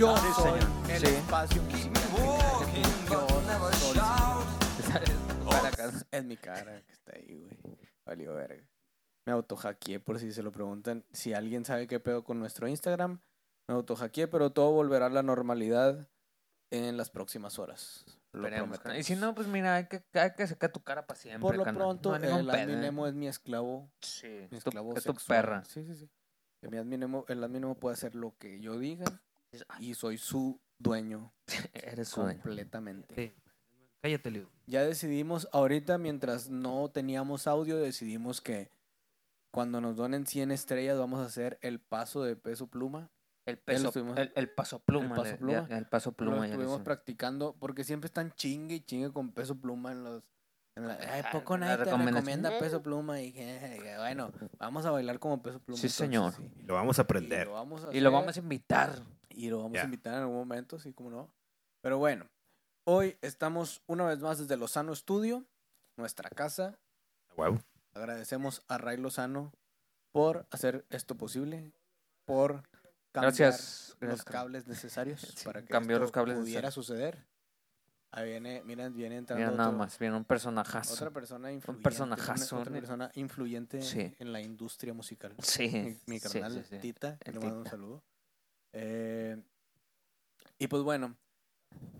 Yo Sí, soy señor. el Sí. espacio soy- acá. Es mi cara que está ahí, güey. Valió verga. Me autohackeé por si se lo preguntan. Si alguien sabe qué pedo con nuestro Instagram, me autohackeé, pero todo volverá a la normalidad en las próximas horas. Lo Esperemos. Y si no, pues mira, hay que, hay que sacar tu cara para siempre. por lo pronto, No el ¿eh? Nemo es mi esclavo. Sí, Mi es tu, esclavo es tu perra. Sí, sí, sí. El admin Nemo, el admin Nemo puede hacer lo que yo diga y soy su dueño Eres su dueño. completamente. Sí. Cállate, Liu. Ya decidimos, ahorita mientras no teníamos audio, decidimos que cuando nos donen 100 estrellas vamos a hacer el paso de peso pluma. El peso, estuvimos- el, el paso pluma. paso le- pluma. ya- el paso pluma. estuvimos practicando porque siempre están chingue y chingue con peso pluma en los... En la, Ay, Ah, poco nadie te recomienda peso pluma y que, bueno, vamos a bailar como peso pluma. Sí, entonces, señor. sí. Y lo vamos a Y aprender. lo vamos a Y lo vamos a invitar. Y lo vamos Ya. a invitar en algún momento, sí, como no. Pero bueno, hoy estamos una vez más desde Lozano Studio, nuestra casa. A huevo. Agradecemos a Ray Lozano por hacer esto posible, por cambiar Gracias. los gracias. cables necesarios Sí, para que cambió esto los cables pudiera necesarios. suceder. Ahí viene, miren, viene entrando Mira nada otro- más, viene un personajazo. otra persona influyente. personajazo, una- otra persona influyente Sí. en la industria musical. Sí. mi, mi carnal sí, sí. Tita, le mando un saludo. Eh, y pues bueno,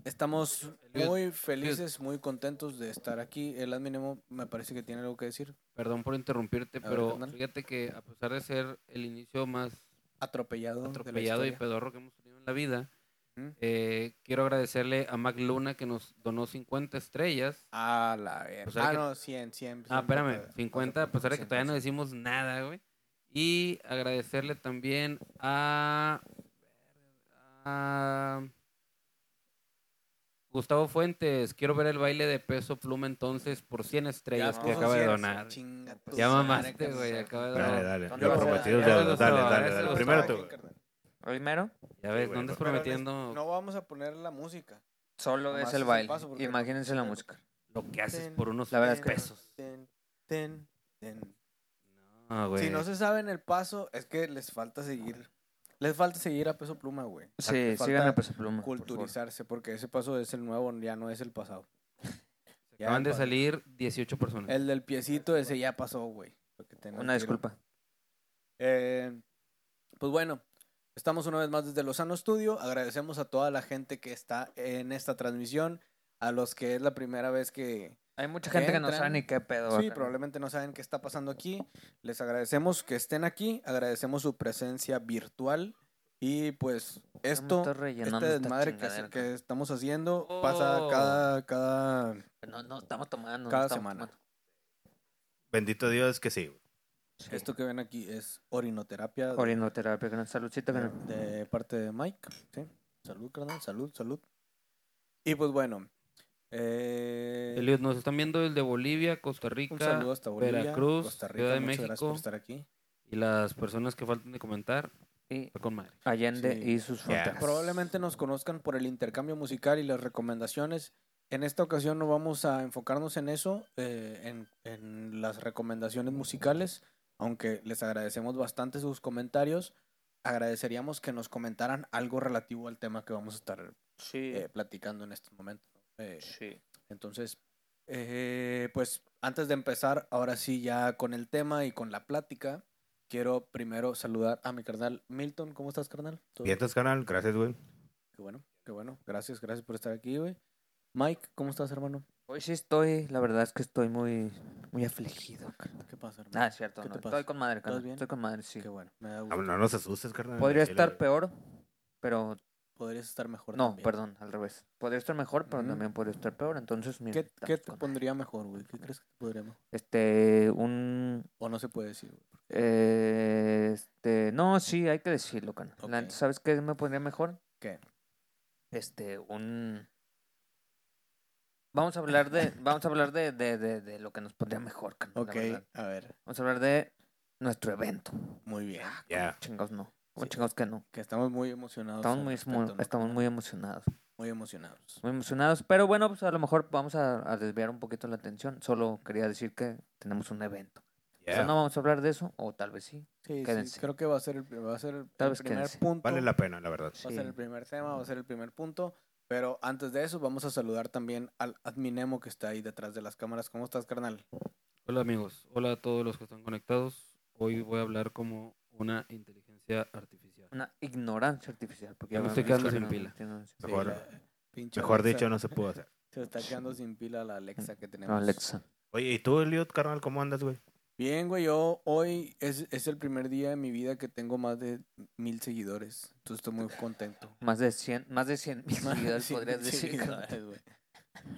estamos muy felices, muy contentos de estar aquí. El adminemo me parece que tiene algo que decir. Perdón por interrumpirte, ver, pero fíjate que a pesar de ser el inicio más Atropellado. atropellado y pedorro que hemos tenido en la vida, Ujú. eh, quiero agradecerle a Mac Luna que nos donó 50 estrellas. Ah, la. O sea ah, que- no, 100, 100. Ah, 100, espérame, papá. 50, a pesar de que todavía no decimos nada, güey. Y agradecerle también a, a Gustavo Fuentes. Quiero ver el baile de peso pluma entonces por 100 estrellas Ya que acaba de 100, donar. Chinga tu Ya mamaste, güey, acaba de Dale, donar. dale. ¿Dónde Lo vas a- prometido es ya deuda. ves, Dale, dale, dale. Gustavo Primero tú. carnal. Ya ¿Primero? ves, Sí, no andes prometiendo No vamos a poner la música. Solo es el baile. Imagínense la música. lo que haces Ten, por unos La pesos. Ten, ten, ten. No, güey. Si no se saben el paso, es que les falta seguir. Les falta seguir a peso pluma, güey. Sí, Les falta sigan el peso pluma. por. Culturizarse, porque ese paso es el nuevo, ya no es el pasado. Ya Acaban de salir 18 personas. El del piecito ese ya pasó, güey. Una disculpa. Eh, pues bueno, estamos una vez más desde Lozano Studio. Agradecemos a toda la gente que está en esta transmisión, a los que es la primera vez que, Hay mucha gente que no entran. sabe ni qué pedo. Sí, acá. probablemente no saben qué está pasando aquí. Les agradecemos que estén aquí, agradecemos su presencia virtual y pues esto, este desmadre que, que estamos haciendo pasa Oh. cada, cada, No, no, estamos tomando. no cada estamos semana. tomando. Bendito Dios que sí. Sí. Esto que ven aquí es orinoterapia Orinoterapia, que no saludcita, que de, no. de parte de Mike. ¿sí? Salud, carnal, salud, salud. Y pues bueno, eh, Eliud, nos están viendo el de Bolivia, Costa Rica un saludo hasta Bolivia, Veracruz, Costa Rica, Ciudad de muchas gracias México. por estar aquí. y las personas que faltan de comentar. Y con madre. Allende Sí. y sus fronteras. Probablemente nos conozcan por el intercambio musical y las recomendaciones. En esta ocasión no vamos a enfocarnos en eso, eh, en, en las recomendaciones musicales, aunque les agradecemos bastante sus comentarios. Agradeceríamos que nos comentaran algo relativo al tema que vamos a estar Sí. eh, platicando en este momento. Eh, sí. entonces, eh, pues antes de empezar, ahora sí ya con el tema y con la plática, quiero primero saludar a mi carnal Milton. ¿Cómo estás, carnal? ¿Todo Bien, entonces, canal. Gracias, güey. Qué bueno, qué bueno. Gracias, gracias por estar aquí, güey. Mike, ¿cómo estás, hermano? Hoy sí estoy, la verdad es que estoy muy, muy afligido. carnal. ¿Qué pasa, hermano? Ah, es cierto, ¿Qué no, te pasa? estoy con madre, ¿Estás carnal, bien? Estoy con madre, sí. Qué bueno, me da Ah, gusto. No nos asustes, carnal. Podría estar peor, pero Podrías estar mejor no, también. perdón, al revés. Podría estar mejor, pero también podría estar peor, entonces mira, ¿Qué, qué te pondría mejor, güey? ¿Qué crees que te podría mejor? Este, un O no se puede decir, güey. eh, este, no, sí, hay que decirlo, neta, ¿Sabes qué me pondría mejor? ¿Qué? Este, un Vamos a hablar de vamos a hablar de, de, de, de lo que nos pondría mejor, la Ok, a ver. Vamos a hablar de nuestro evento. Muy bien. Ya. Chingados no. ¿Cómo Sí. chingados que no? Que estamos muy emocionados. Estamos muy, respecto, ¿no? estamos muy emocionados. Muy emocionados. Muy emocionados. Pero bueno, pues a lo mejor vamos a, a desviar un poquito la atención. Solo quería decir que tenemos un evento. O sea, no vamos a hablar de eso, o tal vez sí. Sí, Sí, Quédense. sí, creo que va a ser el, va a ser Tal el vez primer quédense. punto. Vale la pena, la verdad. Va a Sí. ser el primer tema, va a ser el primer punto. Pero antes de eso, vamos a saludar también al adminemo que está ahí detrás de las cámaras. ¿Cómo estás, carnal? Hola amigos, hola a todos los que están conectados. Hoy voy a hablar como una inteligencia artificial. Una ignorancia artificial. Porque Ya me estoy quedando sin no- pila. Mejor- dicho, no se pudo hacer. Se está quedando sin pila la Alexa que tenemos. Alexa. Oye, ¿y tú, Eliot, carnal, cómo andas, güey? Bien, güey, yo hoy es, es el primer día de mi vida que tengo más de mil seguidores. Entonces estoy muy contento. Más de 100, más de 100 mil seguidores, podrías decir. seguidores, güey.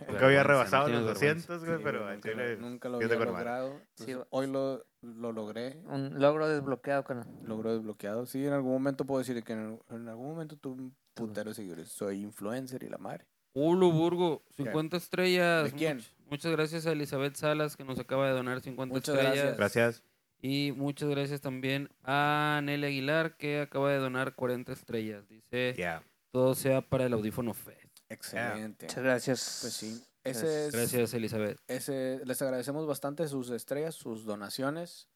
Nunca había rebasado los tienes 200, Sí, güey, pero nunca, chile lo- nunca lo había con logrado. Entonces, hoy lo, lo logré. Un logro desbloqueado, carnal. Logro desbloqueado. Sí, en algún momento puedo decir que en, en algún momento tuve un putero de seguidores. Soy influencer y la madre. Ulu Burgo, 50 estrellas. ¿De quién? Much- muchas gracias a Elizabeth Salas que nos acaba de donar 50 Muchas estrellas. Gracias. Y muchas gracias también a Nelly Aguilar que acaba de donar 40 estrellas. Dice, Ya. todo sea para el Audífono Fest. Excelente. Muchas gracias. Pues sí. Gracias. Ese es, Gracias Elizabeth. ese, les agradecemos bastante sus estrellas, sus donaciones.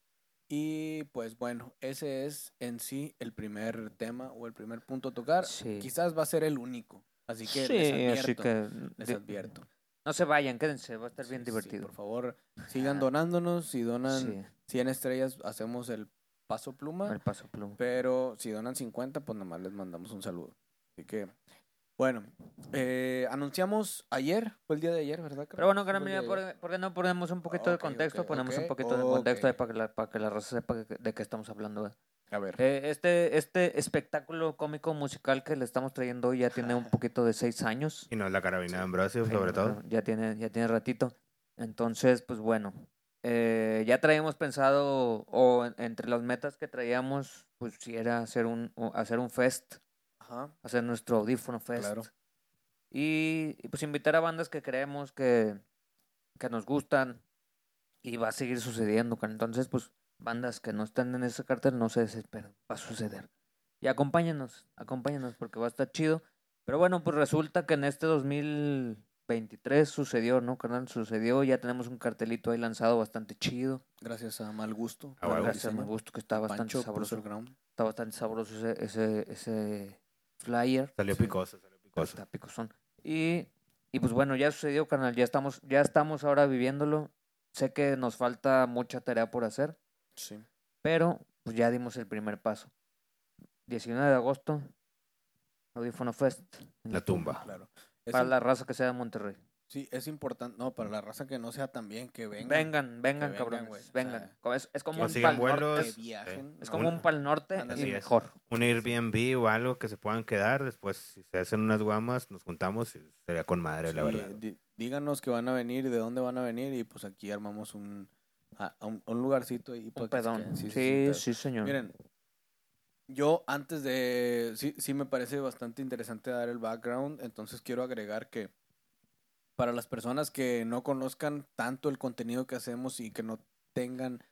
Y pues bueno, ese es en sí el primer tema o el primer punto a tocar. Sí. Quizás va a ser el único. Así que sí, les advierto. así que les advierto. no se vayan, quédense, va a estar bien Sí, sí, divertido. por favor, sigan Ah. donándonos. Si donan Sí, 100 estrellas, hacemos el paso pluma. el paso pluma. Pero si donan 50, pues nomás les mandamos un saludo. Así que, bueno, eh, anunciamos ayer, fue el día de ayer, ¿verdad? Pero bueno, Carmen, ¿por, qué no ponemos un poquito de contexto? ponemos un poquito de contexto ahí para, que la, para que la raza sepa de, qué- de qué estamos hablando. ¿verdad? A ver, Eh, este, este espectáculo cómico musical que le estamos trayendo hoy ya tiene un poquito de seis años. Y no es la carabina de Ambrosio, Sí, sobre no, todo. Ya tiene, ya tiene ratito. Entonces, pues bueno, eh, ya traíamos pensado, o en- entre las metas que traíamos, pues si era hacer un, hacer un fest, ajá, hacer nuestro audífono fest. Claro. Y, y, pues invitar a bandas que creemos que, que nos gustan y va a seguir sucediendo. Entonces, pues bandas que no están en ese cartel, no se desesperen, va a suceder. Y acompáñenos, acompáñenos porque va a estar chido. Pero bueno, pues resulta que en este 2023 sucedió, ¿no, carnal? Sucedió, ya tenemos un cartelito ahí lanzado bastante chido. gracias a Mal Gusto. Ah, huevo. Gracias a mi gusto que está bastante Pancho sabroso. el ground. Está bastante sabroso ese, ese, ese flyer. Salió Sí. picoso, salió picoso. Está picosón. Y, y pues bueno, ya sucedió, carnal. Ya estamos, ya estamos ahora viviéndolo. Sé que nos falta mucha tarea por hacer, Sí. pero pues ya dimos el primer paso. 19 de agosto, Audífono Fest. en La tumba. Claro. Para la raza que sea de Monterrey. Sí, es importante. No, para la raza que no sea tan bien, que vengan. Vengan, vengan, vengan, cabrones. vengan. sea, es, es como que un pal vuelos. norte. Que viajen. Es como un pal norte y mejor. Un Airbnb o algo que se puedan quedar. Después, si se hacen unas guamas, nos juntamos y sería con madre, la Sí, verdad. díganos que van a venir y de dónde van a venir y pues aquí armamos un, a- a un, un lugarcito y Un pedón. Sí, sí, señor. Miren, yo antes de, sí, sí me parece bastante interesante dar el background, entonces quiero agregar que para las personas que no conozcan tanto el contenido que hacemos y que no tengan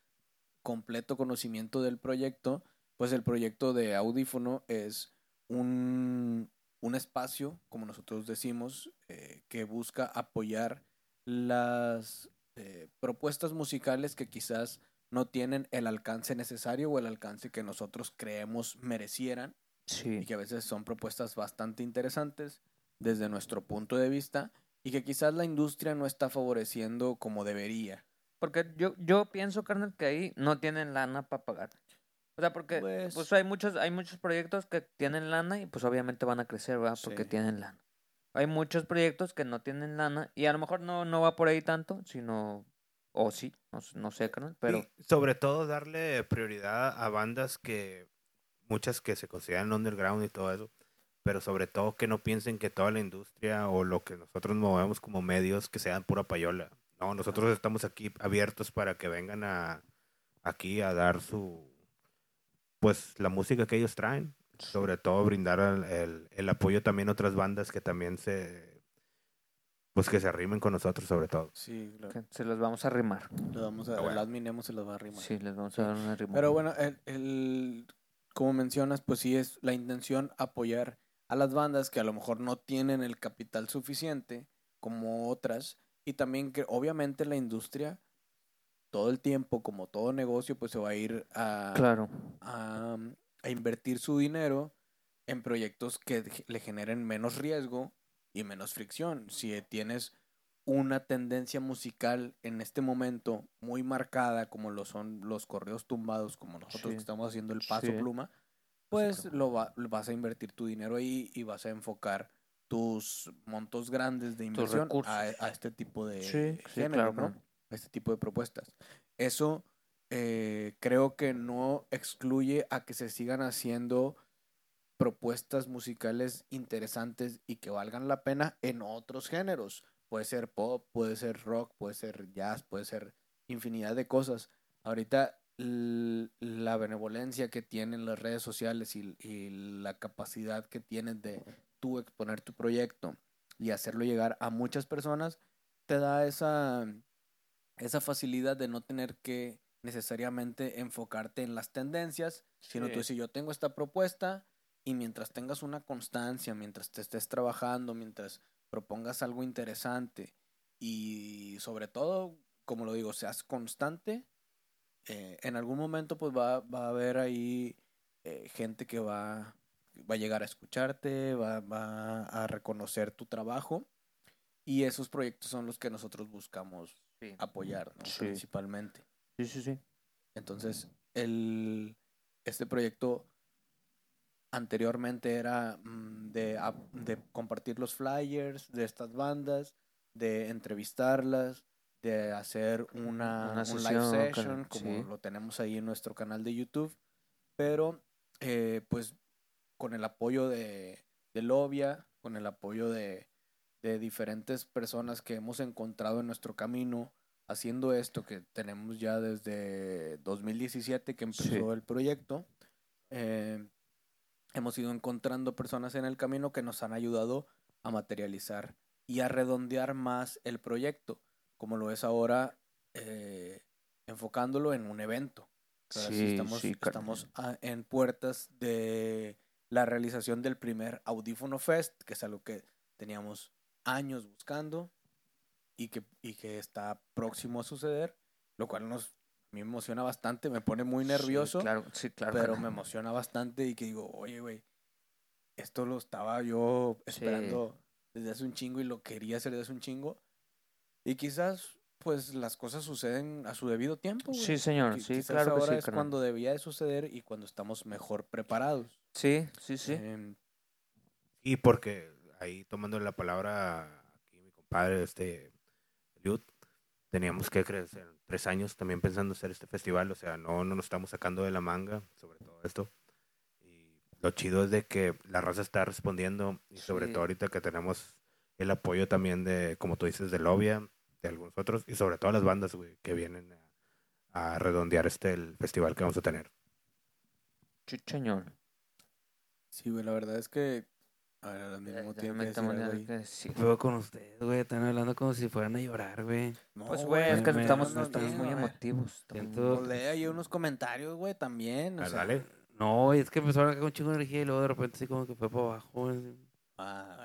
completo conocimiento del proyecto, pues el proyecto de audífono es un, un espacio, como nosotros decimos, eh, que busca apoyar las eh, propuestas musicales que quizás no tienen el alcance necesario o el alcance que nosotros creemos merecieran y Sí. que a veces son propuestas bastante interesantes desde nuestro punto de vista y que quizás la industria no está favoreciendo como debería. Porque yo, yo pienso, carnal, que ahí no tienen lana para pagar. O sea, porque Pues- pues, hay muchos hay muchos proyectos que tienen lana y pues obviamente van a crecer, ¿verdad? Porque Sí. tienen lana. Hay muchos proyectos que no tienen lana y a lo mejor no, no va por ahí tanto, sino... O sí, no, no sé, carnal, pero... Y sobre todo darle prioridad a bandas que muchas que se consideran underground y todo eso, pero sobre todo que no piensen que toda la industria o lo que nosotros movemos como medios que sean pura payola. No, nosotros estamos aquí abiertos para que vengan a aquí a dar su pues la música que ellos traen, sobre todo brindar el, el- el apoyo también a otras bandas que también se pues que se arrimen con nosotros sobre todo. Sí, claro. se los vamos a arrimar. Lo vamos a, bueno. el admin Emo se los va a arrimar. Sí, les vamos a dar una rima. Pero bueno, el, el- como mencionas, pues sí es la intención apoyar a las bandas que a lo mejor no tienen el capital suficiente como otras y también que obviamente la industria todo el tiempo, como todo negocio, pues se va a ir a, Claro. a, a invertir su dinero en proyectos que le generen menos riesgo y menos fricción. Si tienes una tendencia musical en este momento muy marcada, como lo son los correos tumbados, como nosotros Sí. que estamos haciendo el paso Sí. pluma, pues lo va- vas a invertir tu dinero ahí y vas a enfocar tus montos grandes de inversión a, a este tipo de Sí, sí, género, claro, ¿no? A este tipo de propuestas. Eso eh, creo que no excluye a que se sigan haciendo propuestas musicales interesantes y que valgan la pena en otros géneros. Puede ser pop, puede ser rock, puede ser jazz, puede ser infinidad de cosas. Ahorita la benevolencia que tienen las redes sociales y, y la capacidad que tienes de tú exponer tu proyecto y hacerlo llegar a muchas personas te da esa, esa facilidad de no tener que necesariamente enfocarte en las tendencias, sino tú dices, yo tengo esta propuesta y mientras tengas una constancia, mientras te estés trabajando, mientras propongas algo interesante y sobre todo, como lo digo, seas constante, eh, en algún momento pues va, va a haber ahí eh, gente que va, va a llegar a escucharte, va, va a reconocer tu trabajo y esos proyectos son los que nosotros buscamos Sí. apoyar, ¿no? Sí. principalmente. Sí, sí, sí. Entonces, el, este proyecto anteriormente era mm, de, de compartir los flyers de estas bandas, de entrevistarlas, de hacer una, Una un sesión, live session, como sí. lo tenemos ahí en nuestro canal de YouTube. Pero, eh, pues, con el apoyo de, de Lovia, con el apoyo de, de diferentes personas que hemos encontrado en nuestro camino, haciendo esto que tenemos ya desde 2017 que empezó Sí. el proyecto. eh, hemos ido encontrando personas en el camino que nos han ayudado a materializar y a redondear más el proyecto, como lo es ahora eh, enfocándolo en un evento. Ahora sí Sí, estamos, sí, estamos a- en puertas de la realización del primer Audífono Fest, que es algo que teníamos años buscando y que, y que está próximo a suceder, lo cual nos, a mí me emociona bastante, me pone muy Sí, nervioso, claro, sí, claro. pero carnal. me emociona bastante y que digo, oye, güey, esto lo estaba yo Sí. esperando desde hace un chingo y lo quería hacer desde hace un chingo. Y quizás, pues, las cosas suceden a su debido tiempo, güey. Sí, señor, sí, quizás claro que ahora sí, es carnal. cuando debía de suceder y cuando estamos mejor preparados. Sí, sí, sí. Em, Y porque ahí tomando la palabra aquí mi compadre, este Eliud, teníamos que crecer tres años también pensando hacer este festival, o sea, no, no nos estamos sacando de la manga sobre todo esto. Y lo chido es de que la raza está respondiendo y sobre Sí. todo ahorita que tenemos el apoyo también de, como tú dices, de Lovia, de algunos otros y sobre todo las bandas, güey, que vienen a, a redondear este el festival que vamos a tener. Sí, güey, la verdad es que... A ver, ahora mismo Ya-. Fue con ustedes, güey. Están hablando como si fueran a llorar, güey. No, Pues, güey, es que me- estamos, me- estamos me- muy me- emotivos. siento- Pues lee ahí unos comentarios, güey, también. o Ah, sea, dale. No, es que empezaron acá con un chingo de energía y luego de repente así como que fue para abajo. güey. Ah.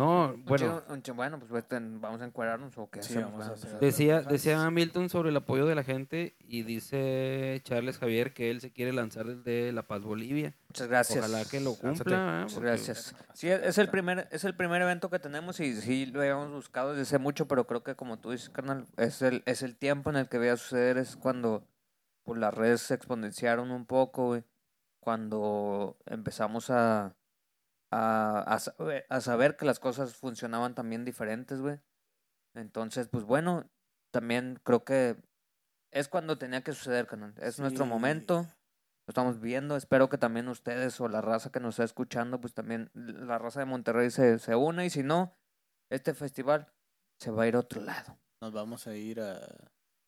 No, Un bueno, un bueno, pues vamos a encuadrarnos o qué Sí, hacemos. vamos a a- hacer- decía, decía Milton sobre el apoyo de la gente y dice Charles Javier que él se quiere lanzar desde La Paz, Bolivia. Muchas gracias. Ojalá que lo cumpla. Muchas Porque- gracias. Sí, es el primer, es el primer evento que tenemos y sí lo habíamos buscado desde hace mucho, pero creo que como tú dices, carnal, es el, es el tiempo en el que veía suceder, es cuando pues, las redes se exponenciaron un poco, güey. Cuando empezamos a, a, a saber, a saber que las cosas funcionaban también diferentes, güey. Entonces, pues bueno, también creo que es cuando tenía que suceder, carnal. Es nuestro Sí. momento lo estamos viendo. Espero que también ustedes o la raza que nos está escuchando, pues también la raza de Monterrey se, se une. Y si no, este festival se va a ir a otro lado. Nos vamos a ir a...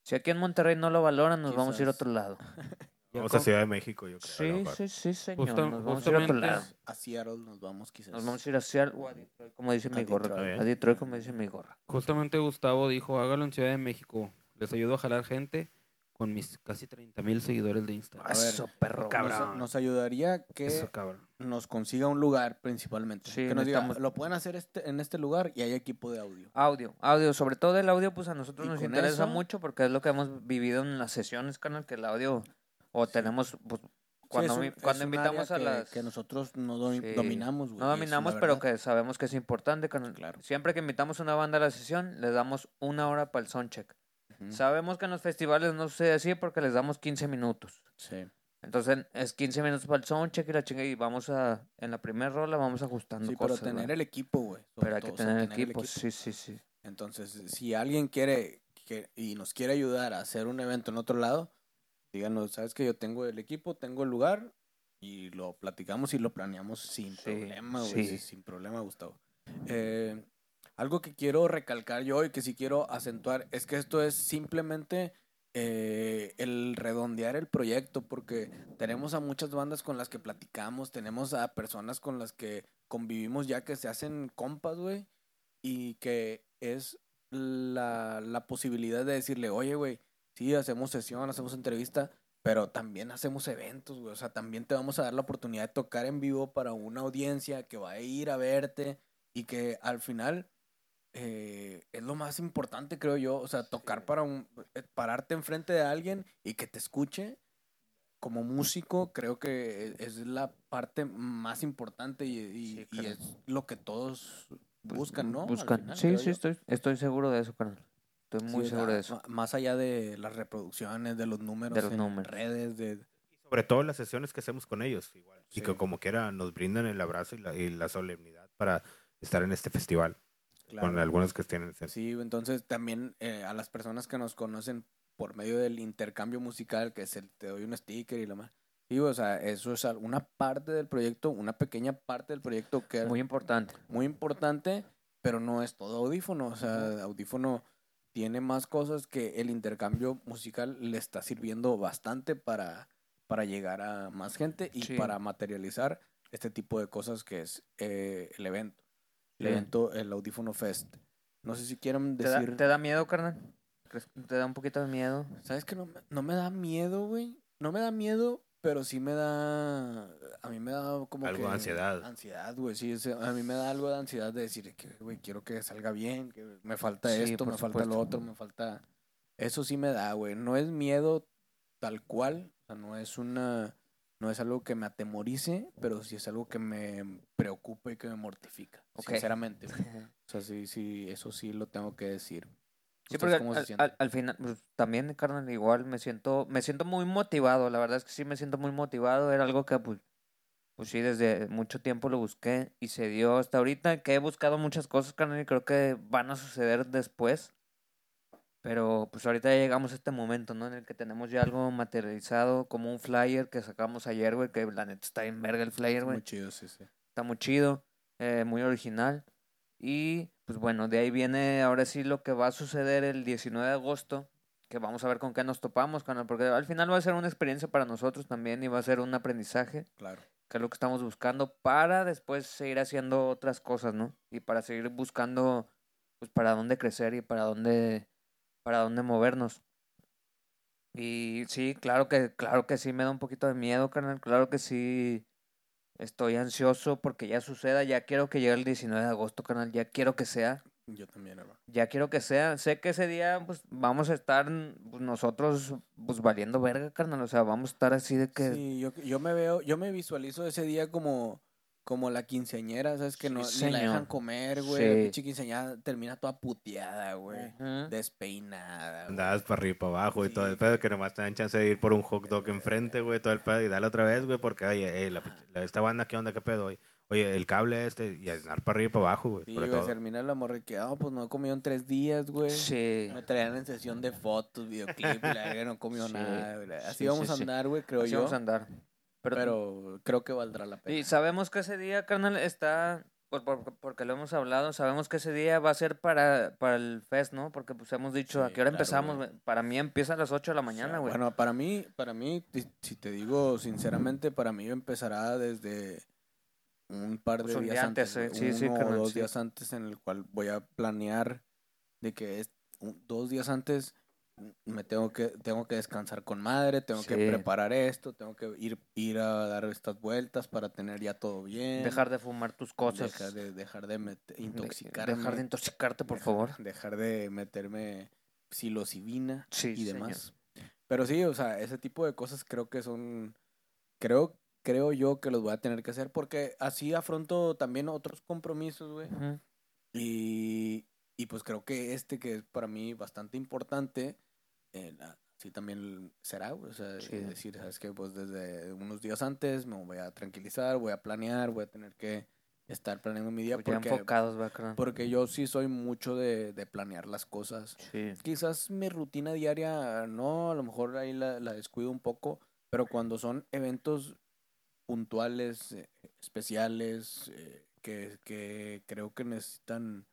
Si aquí en Monterrey no lo valoran, nos vamos a ir a Quizás. otro lado. Ya Vamos a con- Ciudad de México, yo creo. Sí, sí, sí, señor. Justa- nos vamos a ir a. A Seattle nos vamos quizás. Nos vamos a ir a Seattle o a Detroit, como dice A mi gorra. Detroit. A Detroit, como dice mi gorra. Justamente Gustavo dijo, hágalo en Ciudad de México. Les ayudo a jalar gente con mis casi 30 mil seguidores de Instagram. A ver, Eso, perro. cabrón. Nos, nos ayudaría que Eso, cabrón. nos consiga un lugar principalmente. Sí, que nos diga, necesitamos- lo pueden hacer este, en este lugar y hay equipo de audio. Audio, audio, sobre todo el audio, pues a nosotros Y nos interesa eso- mucho porque es lo que hemos vivido en las sesiones, canal, que el audio O tenemos, pues, cuando, Sí, es mi- un- es cuando un invitamos a que- las... Que nosotros no Sí. dominamos, güey. No dominamos, pero que sabemos que es importante. Claro. Siempre que invitamos una banda a la sesión, les damos una hora para el soundcheck. Ujú. Sabemos que en los festivales no sucede así porque les damos 15 minutos. Sí. Entonces es 15 minutos para el soundcheck y la chinga y vamos a, en la primera rola vamos ajustando Sí, pero cosas. tener ¿verdad? el equipo, güey. Pero hay que todo, o sea, tener el equipo, sí, sí, sí. Entonces, si alguien quiere que, y nos quiere ayudar a hacer un evento en otro lado, díganos, sabes que yo tengo el equipo, tengo el lugar y lo platicamos y lo planeamos sin Sí, problema, güey. sí. Sin problema, Gustavo. Eh, algo que quiero recalcar yo y que sí quiero acentuar es que esto es simplemente eh, el redondear el proyecto, porque tenemos a muchas bandas con las que platicamos, tenemos a personas con las que convivimos ya que se hacen compas, güey, y que es la, la posibilidad de decirle, oye, güey, sí, hacemos sesión, hacemos entrevista, pero también hacemos eventos, güey, o sea, también te vamos a dar la oportunidad de tocar en vivo para una audiencia que va a ir a verte y que al final eh, es lo más importante, creo yo. O sea, tocar para un. eh, pararte enfrente de alguien y que te escuche. Como músico, creo que es la parte más importante y, y- Sí, y claro. es lo que todos Pues, buscan, ¿no? Buscan. final, sí, sí, yo. estoy, estoy seguro de eso, carnal. Estoy muy Sí, seguro de eso. Más allá de las reproducciones, de los números, los en números. redes, de. Y sobre todo las sesiones que hacemos con ellos, igual. Y Sí. que como quiera nos brindan el abrazo y la, y la solemnidad para estar en este festival. Con Claro. algunas que tienen. Sí, entonces también eh, a las personas que nos conocen por medio del intercambio musical, que es el te doy un sticker y lo más. Sí, o sea, eso es una parte del proyecto, una pequeña parte del proyecto que es Muy importante. muy importante, pero no es todo audífono. O sea, audífono tiene más cosas que el intercambio musical le está sirviendo bastante para, para llegar a más gente y Sí. para materializar este tipo de cosas que es eh, el evento. El Sí. evento, el Audífono Fest. No sé si quieren ¿Te da, decir... te da miedo, carnal? ¿Crees que ¿Te da un poquito de miedo? ¿Sabes que no, me- no me da miedo, güey? No me da miedo, pero sí me da... A mí me da como Algo que... de ansiedad. Ansiedad, güey, sí. a mí me da algo de ansiedad de decir que, güey, quiero que salga bien, que me falta Sí, esto, me falta lo otro, me falta... Eso sí me da, güey. No es miedo tal cual, o sea, no es una... No es algo que me atemorice, pero sí es algo que me preocupa y que me mortifica, Ok. sinceramente. güey. O sea, sí, sí, eso sí lo tengo que decir. Sí, ¿Ustedes porque cómo al, se al- sienten? al- al final, pues, también, carnal, igual me siento, me siento muy motivado. La verdad es que sí me siento muy motivado. Era algo que, pues, pues sí, desde mucho tiempo lo busqué y se dio hasta ahorita. Que he buscado muchas cosas, carnal, y creo que van a suceder después. Pero, pues, ahorita ya llegamos a este momento, ¿no? En el que tenemos ya algo materializado, como un flyer que sacamos ayer, güey, que la neta está en verga el flyer, güey. Muy chido, sí, sí. Está muy chido, eh, muy original. Y pues bueno, de ahí viene ahora sí lo que va a suceder el 19 de agosto, que vamos a ver con qué nos topamos, carnal, porque al final va a ser una experiencia para nosotros también y va a ser un aprendizaje, Claro. que es lo que estamos buscando para después seguir haciendo otras cosas, ¿no? Y para seguir buscando, pues, para dónde crecer y para dónde, para dónde movernos. Y sí, claro que, claro que sí me da un poquito de miedo, carnal, claro que sí estoy ansioso porque ya suceda, ya quiero que llegue el 19 de agosto, carnal, ya quiero que sea, Yo también, hermano. ya quiero que sea, sé que ese día, pues, vamos a estar pues, nosotros, pues, valiendo verga, carnal, o sea, vamos a estar así de que... Sí, yo, yo me veo, yo me visualizo ese día como, como la quinceañera, ¿sabes? Que Sí, no, ni la dejan comer, güey. La Sí. pinche quinceañera termina toda puteada, güey. Ujú. Despeinada, güey. Andabas para arriba y para abajo y todo el Sí. pedo, que nomás te dan chance de ir por un hot dog enfrente, güey, todo el pedo, y dale otra vez, güey, porque, oye, eh, la, la- esta banda, ¿qué onda, qué pedo? Oye, oye, el cable este, y andar para arriba y para abajo, güey. Sí, güey, termina la que, ah, pues no he comido en tres días, güey. Sí. Me traían en sesión de fotos, videoclip, y la no comió Sí. nada, güey. Así Sí, vamos sí, a sí. andar, güey, creo Así yo. vamos a andar. Pero, Pero creo que valdrá la pena. y sabemos que ese día, carnal, está, por, por- porque lo hemos hablado, sabemos que ese día va a ser para, para el fest, ¿no? Porque pues hemos dicho, ¿a Sí, qué hora claro, empezamos? güey. Para mí empieza a las 8 de la O sea, mañana, güey. Bueno, para mí, para mí, si te digo sinceramente, para mí empezará desde un par Pues de un días día antes, antes, eh, sí, sí, uno o carnal, dos sí. días antes en el cual voy a planear de que es un- dos días antes me tengo que tengo que descansar con madre, tengo que preparar esto, tengo que ir ir a dar estas vueltas para tener ya todo bien, Dejar de fumar tus cosas. dejar de dejar de intoxicarme, Dejar de intoxicarte, por dejar- favor. dejar de meterme psilocibina Sí, y señor. demás. Pero sí, o sea, ese tipo de cosas creo que son, creo, creo yo que los voy a tener que hacer porque así afronto también otros compromisos, güey. Y, y pues creo que este que es para mí bastante importante, eh, la- sí también será, o sea, Sí. es decir, sabes que pues desde unos días antes me voy a tranquilizar, voy a planear, voy a tener que estar planeando mi día porque, enfocados, porque yo sí soy mucho de, de planear las cosas. Sí. Quizás mi rutina diaria no, a lo mejor ahí la, la descuido un poco, pero cuando son eventos puntuales, eh, especiales, eh, que, que creo que necesitan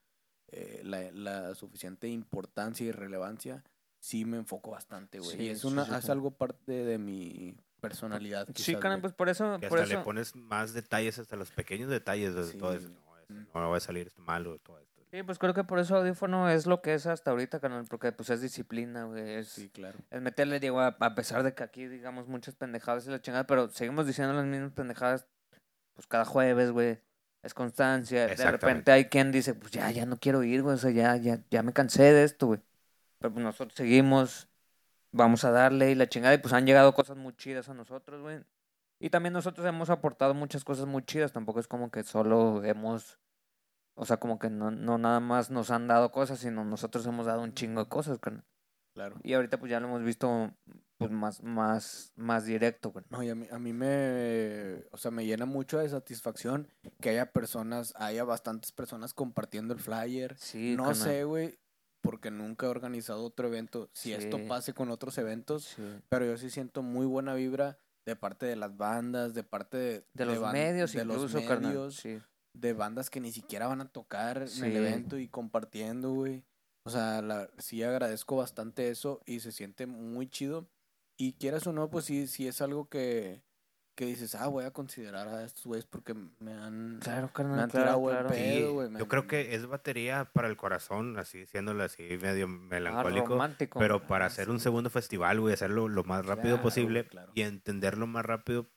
eh, la, la suficiente importancia y relevancia, sí me enfoco bastante, güey. Sí, y es, sí, una, sí, es sí. algo parte de mi personalidad. Sí, quizás, carnal, güey. pues por eso, Que por hasta eso. le pones más detalles, hasta los pequeños detalles de Sí. todo eso. No, eso Mm. no va a salir esto malo, todo esto. Sí, pues creo que por eso audífono es lo que es hasta ahorita, carnal, porque pues es disciplina, güey, es, Sí, claro. es meterle, digo, a, a pesar de que aquí digamos muchas pendejadas y la chingada, pero seguimos diciendo las mismas pendejadas, pues cada jueves, güey, es constancia, de repente hay quien dice, pues ya, ya no quiero ir, güey, o sea, ya, ya, ya me cansé de esto, güey, pero pues nosotros seguimos, vamos a darle y la chingada, y pues han llegado cosas muy chidas a nosotros, güey, y también nosotros hemos aportado muchas cosas muy chidas, tampoco es como que solo hemos... O sea, como que no, no nada más nos han dado cosas, sino nosotros hemos dado un chingo de cosas, carnal. Claro. Y ahorita pues ya lo hemos visto pues más, más, más directo, güey. No, y a mí, a mí me, o sea, me llena mucho de satisfacción que haya personas, haya bastantes personas compartiendo el flyer. Sí, no carnal. sé, güey, porque nunca he organizado otro evento, si esto pase con otros eventos, Sí. pero yo sí siento muy buena vibra de parte de las bandas, de parte de, De los ban- medios de los incluso, carnal. medios, Sí. de bandas que ni siquiera van a tocar en el evento y compartiendo, güey. O sea, la, sí agradezco bastante eso y se siente muy chido. Y quieras o no, pues sí, sí es algo que, que dices, ah, voy a considerar a estos güeyes porque me han, Claro, me carnal, han claro, tirado claro. Sí, pedo, güey. me yo han- creo que es batería para el corazón, así diciéndolo así, medio Ah, melancólico. romántico. pero para Ah, hacer sí. un segundo festival, güey, hacerlo lo más rápido Claro, posible claro. y entender lo más rápido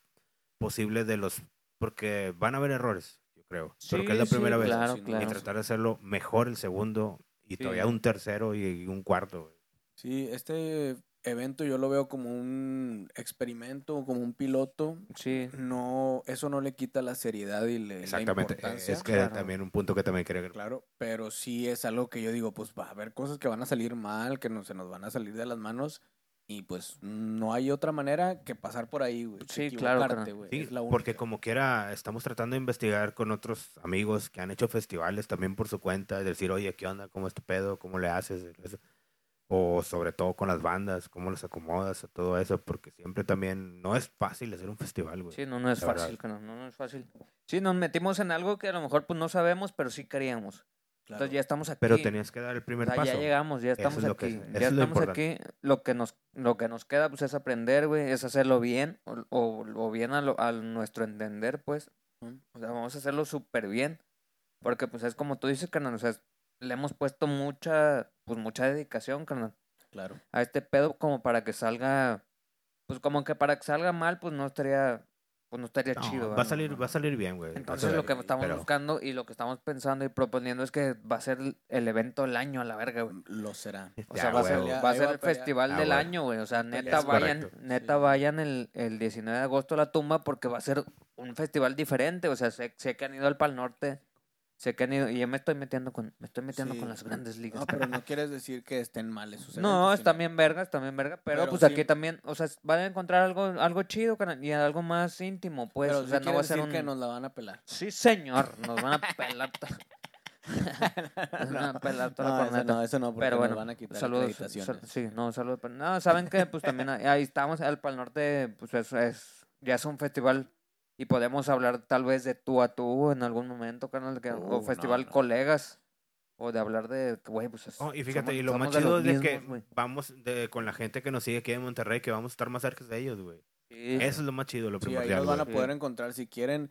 posible de los... Porque van a haber errores, yo creo. pero que es la Sí, sí, primera vez. Claro, Sí, Y tratar de hacerlo mejor el segundo y Sí. todavía un tercero y un cuarto, güey. Sí, este evento yo lo veo como un experimento, como un piloto. Sí, No, eso no le quita la seriedad y le, Exactamente. eh, importancia. Es que claro. también un punto que también quería Claro, pero sí es algo que yo digo, pues va a haber cosas que van a salir mal, que no, se nos van a salir de las manos y pues no hay otra manera que pasar por ahí, güey. Sí, claro, Sí, porque como quiera, estamos tratando de investigar con otros amigos que han hecho festivales también por su cuenta, de decir, oye, ¿qué onda? ¿Cómo es tu pedo? ¿Cómo le haces? Eso. O sobre todo con las bandas, ¿cómo los acomodas? Todo eso, porque siempre también no es fácil hacer un festival, güey. sí, no, no es fácil, carnal, no, no es fácil. Sí, nos metimos en algo que a lo mejor pues no sabemos, pero sí queríamos. Claro. Entonces ya estamos aquí. Pero tenías que dar el O primer sea, paso. ya llegamos, ya Eso estamos es lo que aquí. es- eso ya es lo estamos aquí. Lo que nos, lo que nos queda pues es aprender, güey, es hacerlo bien, o, o, o bien a, lo- a nuestro entender, pues. O sea, vamos a hacerlo súper bien. Porque pues es como tú dices, carnal, o sea, le hemos puesto mucha, pues mucha dedicación, carnal, Claro. a este pedo como para que salga, pues como que para que salga mal, pues no estaría, pues no estaría No, chido. va a salir, va a salir bien, güey. Entonces lo que estamos pero- buscando y lo que estamos pensando y proponiendo es que va a ser el- evento del año a la verga, güey. Lo será. O Ya, sea, va a ser, va a ser el festival Ah, del año, güey. O sea, neta Es vayan, correcto. neta Sí. vayan el, el 19 de agosto a la tumba porque va a ser un festival diferente. O sea, sé, sé que han ido al Pal Norte, sé que han ido, y ya me estoy metiendo con, me estoy metiendo Sí. con las grandes ligas. No, pero no quieres decir que estén mal esos No, eventos, está sino- bien verga, está bien verga, pero, Pero pues sí- aquí también, o sea, van a encontrar algo, algo chido y algo más íntimo, pues, Pero o sí sea, no va a ser decir un... que nos la van a pelar. Sí, señor, nos van a pelar. nos la No, eso no, eso no, porque Pero nos bueno, van a quitar saludos. sal- sí, no, saludos. No, saben que pues también ahí, ahí estamos, el Pal Norte, pues es, es- ya es un festival y podemos hablar tal vez de tú a tú en algún momento, canal, que, Uh, o no, festival no. colegas, o de hablar de, güey, pues es- Oh, y fíjate, somos- y lo más chido es que vamos de, con la gente que nos sigue aquí en Monterrey, que vamos a estar más cerca de ellos, güey. Sí. Eso es lo más chido, lo Sí, ahí primordial, nos van a poder encontrar si quieren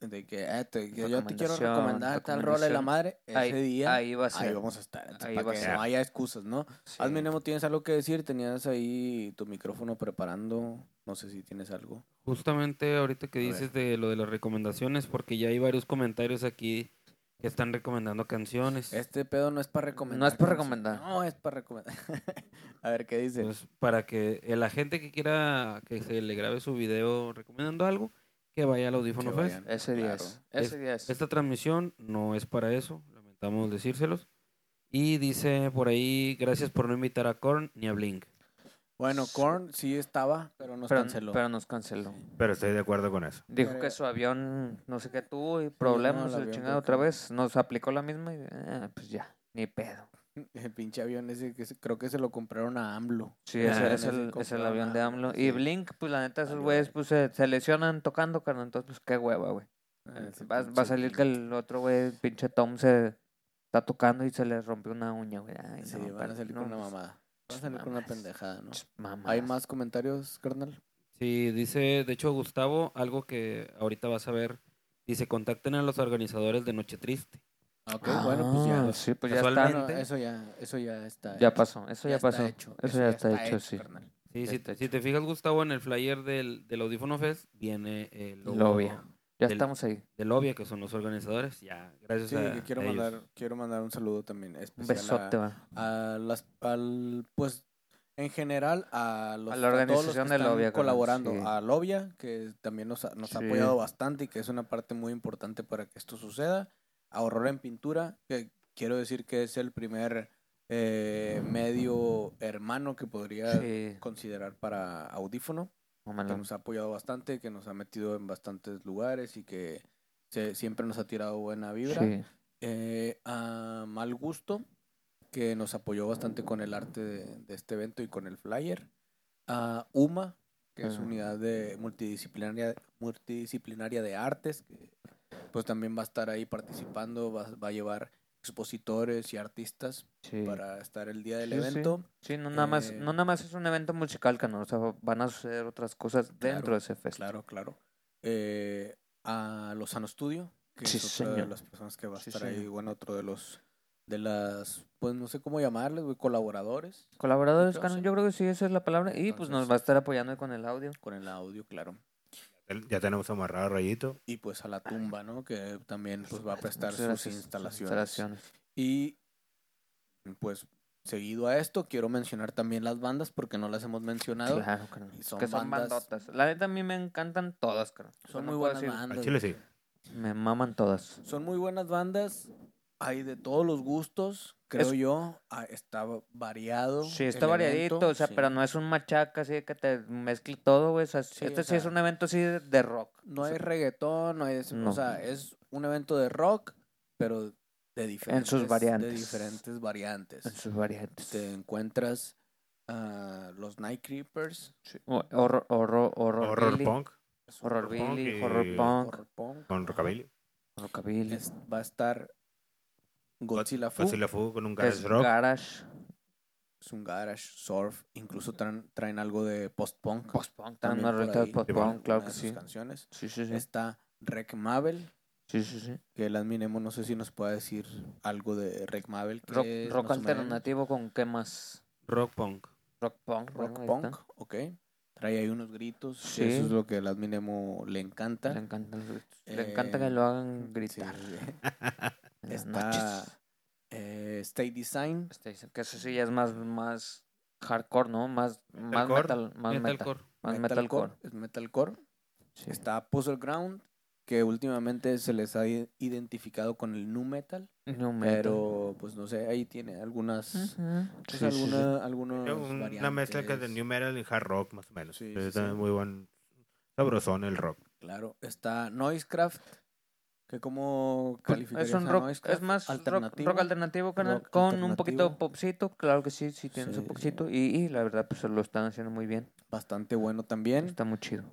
de que, eh, te- que yo te quiero recomendar tal rola de la madre ese ahí, día. ahí va a ser. Ahí vamos a estar. entonces, Ahí para va a que ser. no haya excusas, ¿no? Sí. Hazme, Nemo, ¿tienes algo que decir? Tenías ahí tu micrófono preparando. No sé si tienes algo. Justamente ahorita que dices de lo de las recomendaciones, porque ya hay varios comentarios aquí que están recomendando canciones. Este pedo no es para recomendar. No es para recomendar. No, es para recomendar. a ver, ¿qué dice? Entonces, para que la gente que quiera que se le grabe su video recomendando algo, que vaya al Audífono Fest. Ese día claro. es. Ese día es. Esta transmisión no es para eso, lamentamos decírselos. Y dice por ahí, gracias por no invitar a Korn ni a Blink. Bueno, Korn sí estaba, pero nos pero, canceló. pero nos canceló. Pero estoy de acuerdo con eso. Dijo Pero- que su avión, no sé qué tuvo, y problemas, el avión chingada creo otra vez. Nos aplicó la misma y eh, pues ya, ni pedo. El pinche avión ese que se- creo que se lo compraron a AMLO. Sí, ese es el, es el avión de AMLO. sí. Y Blink, pues la neta, esos güeyes pues se, se lesionan tocando, carnal. Entonces, pues qué hueva, güey. Ah, ese Va, va a salir que el otro güey, el pinche Tom, se está tocando y se le rompió una uña, güey. Ay, Sí, no, van a salir no, con una pues, mamada. Van a salir con una pendejada, ¿no? ch- ¿Hay más comentarios, carnal? Sí, dice, de hecho, Gustavo, algo que ahorita vas a ver, dice, contacten a los organizadores de Noche Triste. Ah, Ok, bueno, pues ya. Ah, Sí, pues ya está. Bueno, eso ya, eso ya está. Ya hecho. pasó, eso ya, está pasó. hecho, Eso, ya está, hecho, sí. carnal. Sí, Ya si, está si hecho. te fijas, Gustavo, en el flyer del, del Audífono Fest viene el logo Lobia. Ya del- estamos ahí. de Lobia, que son los organizadores. Ya, gracias Sí, a, que quiero a ellos. mandar, quiero mandar un saludo también Un especial besote, va. a, a las, al, pues, en general a los A la todos los que organización de están Lobia, colaborando, sí. a Lobia, que también nos ha, nos ha apoyado bastante y que es una parte muy importante para que esto suceda, a Aurora en Pintura, que quiero decir que es el primer eh, medio hermano que podría Sí, considerar para audífono. Que nos ha apoyado bastante, que nos ha metido en bastantes lugares y que se- siempre nos ha tirado buena vibra. Sí. Eh, a Mal Gusto, que nos apoyó bastante con el arte de, de este evento y con el flyer. A UMA, que es Ajá. unidad de multidisciplinaria, multidisciplinaria de artes, que pues también va a estar ahí participando, va, va a llevar expositores y artistas Sí. para estar el día del Sí, evento. Sí, no nada más, Eh, no nada más es un evento musical, canal, o sea, van a suceder otras cosas dentro Claro, de ese festival. Claro, claro. Eh, a Lozano Studio, que es otra de las personas que va a estar ahí, señor. bueno, otro de los, de las, pues no sé cómo llamarles, güey, colaboradores Colaboradores, sí. yo creo que sí, esa es la palabra. Y pues nos va a estar apoyando con el audio. con el audio, claro. Ya tenemos amarrado a Rayito. Y pues a la tumba, ¿no? Que también pues va a prestar Sí, sus instalaciones. instalaciones. Y pues seguido a esto, quiero mencionar también las bandas porque no las hemos mencionado. Claro. Y son que son bandas- bandotas. La neta a mí me encantan todas, carnal. Son muy buenas bandas. Al Chile sí. Me maman todas. Son muy buenas bandas. Hay de todos los gustos, creo Es- yo. Ah, Está variado. Sí, está variadito, evento, o sea, sí. pero no es un machaca así de que te mezcle todo, güey. o sea, Sí, este o sí es un evento así de, de rock. No o hay reggaetón, no hay... No. O sea, es un evento de rock, pero de diferentes... variantes. De diferentes variantes. en sus variantes. Te encuentras a los Night Creepers. Horror, horror, horror, Horror Billy, punk horror punk Billy, y- horror punk, Horror Punk. con rockabilly. rockabilly, Es- va a estar Godzilla Fu. Godzilla Fu con un que es garage rock. garage, Es un garage, surf. Incluso traen, traen algo de post-punk. post-punk, también una de post-punk, claro que sí. canciones. Sí, sí, sí. Está Rec Mabel, Sí, sí, sí. que el adminemo no sé si nos puede decir algo de Rec Mabel. que Rock, es rock alternativo con qué más? Rock punk. Rock punk. Rock bueno, punk, está. ok. Trae ahí unos gritos. Sí. Eso es lo que el adminemo le encanta. Le encantan los gritos. Le encanta que Eh, lo hagan Sí, gritar. sí, Está eh, State Design. Que eso sí ya es más, más hardcore, ¿no? Más, más Metalcore. metal, más metal, Metalcore. más Metalcore. metalcore. Es Metalcore. Sí. Está Puzzle Ground, que últimamente se les ha identificado con el nu metal. Metal. Pero, pues no sé, ahí tiene algunas. Ujú. pues, Sí, sí, sí. alguna, algunos Era Una mezcla que de variantes. new metal y hard rock más o menos. Sí, sí. muy buen sabrosón el rock. Claro, está Noisecraft, que como Pues, calificarías es un rock, es más rock- alternativo. rock, alternativo, carnal, Rock con un poquito de popcito, claro que sí, sí tiene su Sí, popcito, y, y la verdad pues lo están haciendo muy bien, Bastante bueno también. está muy chido,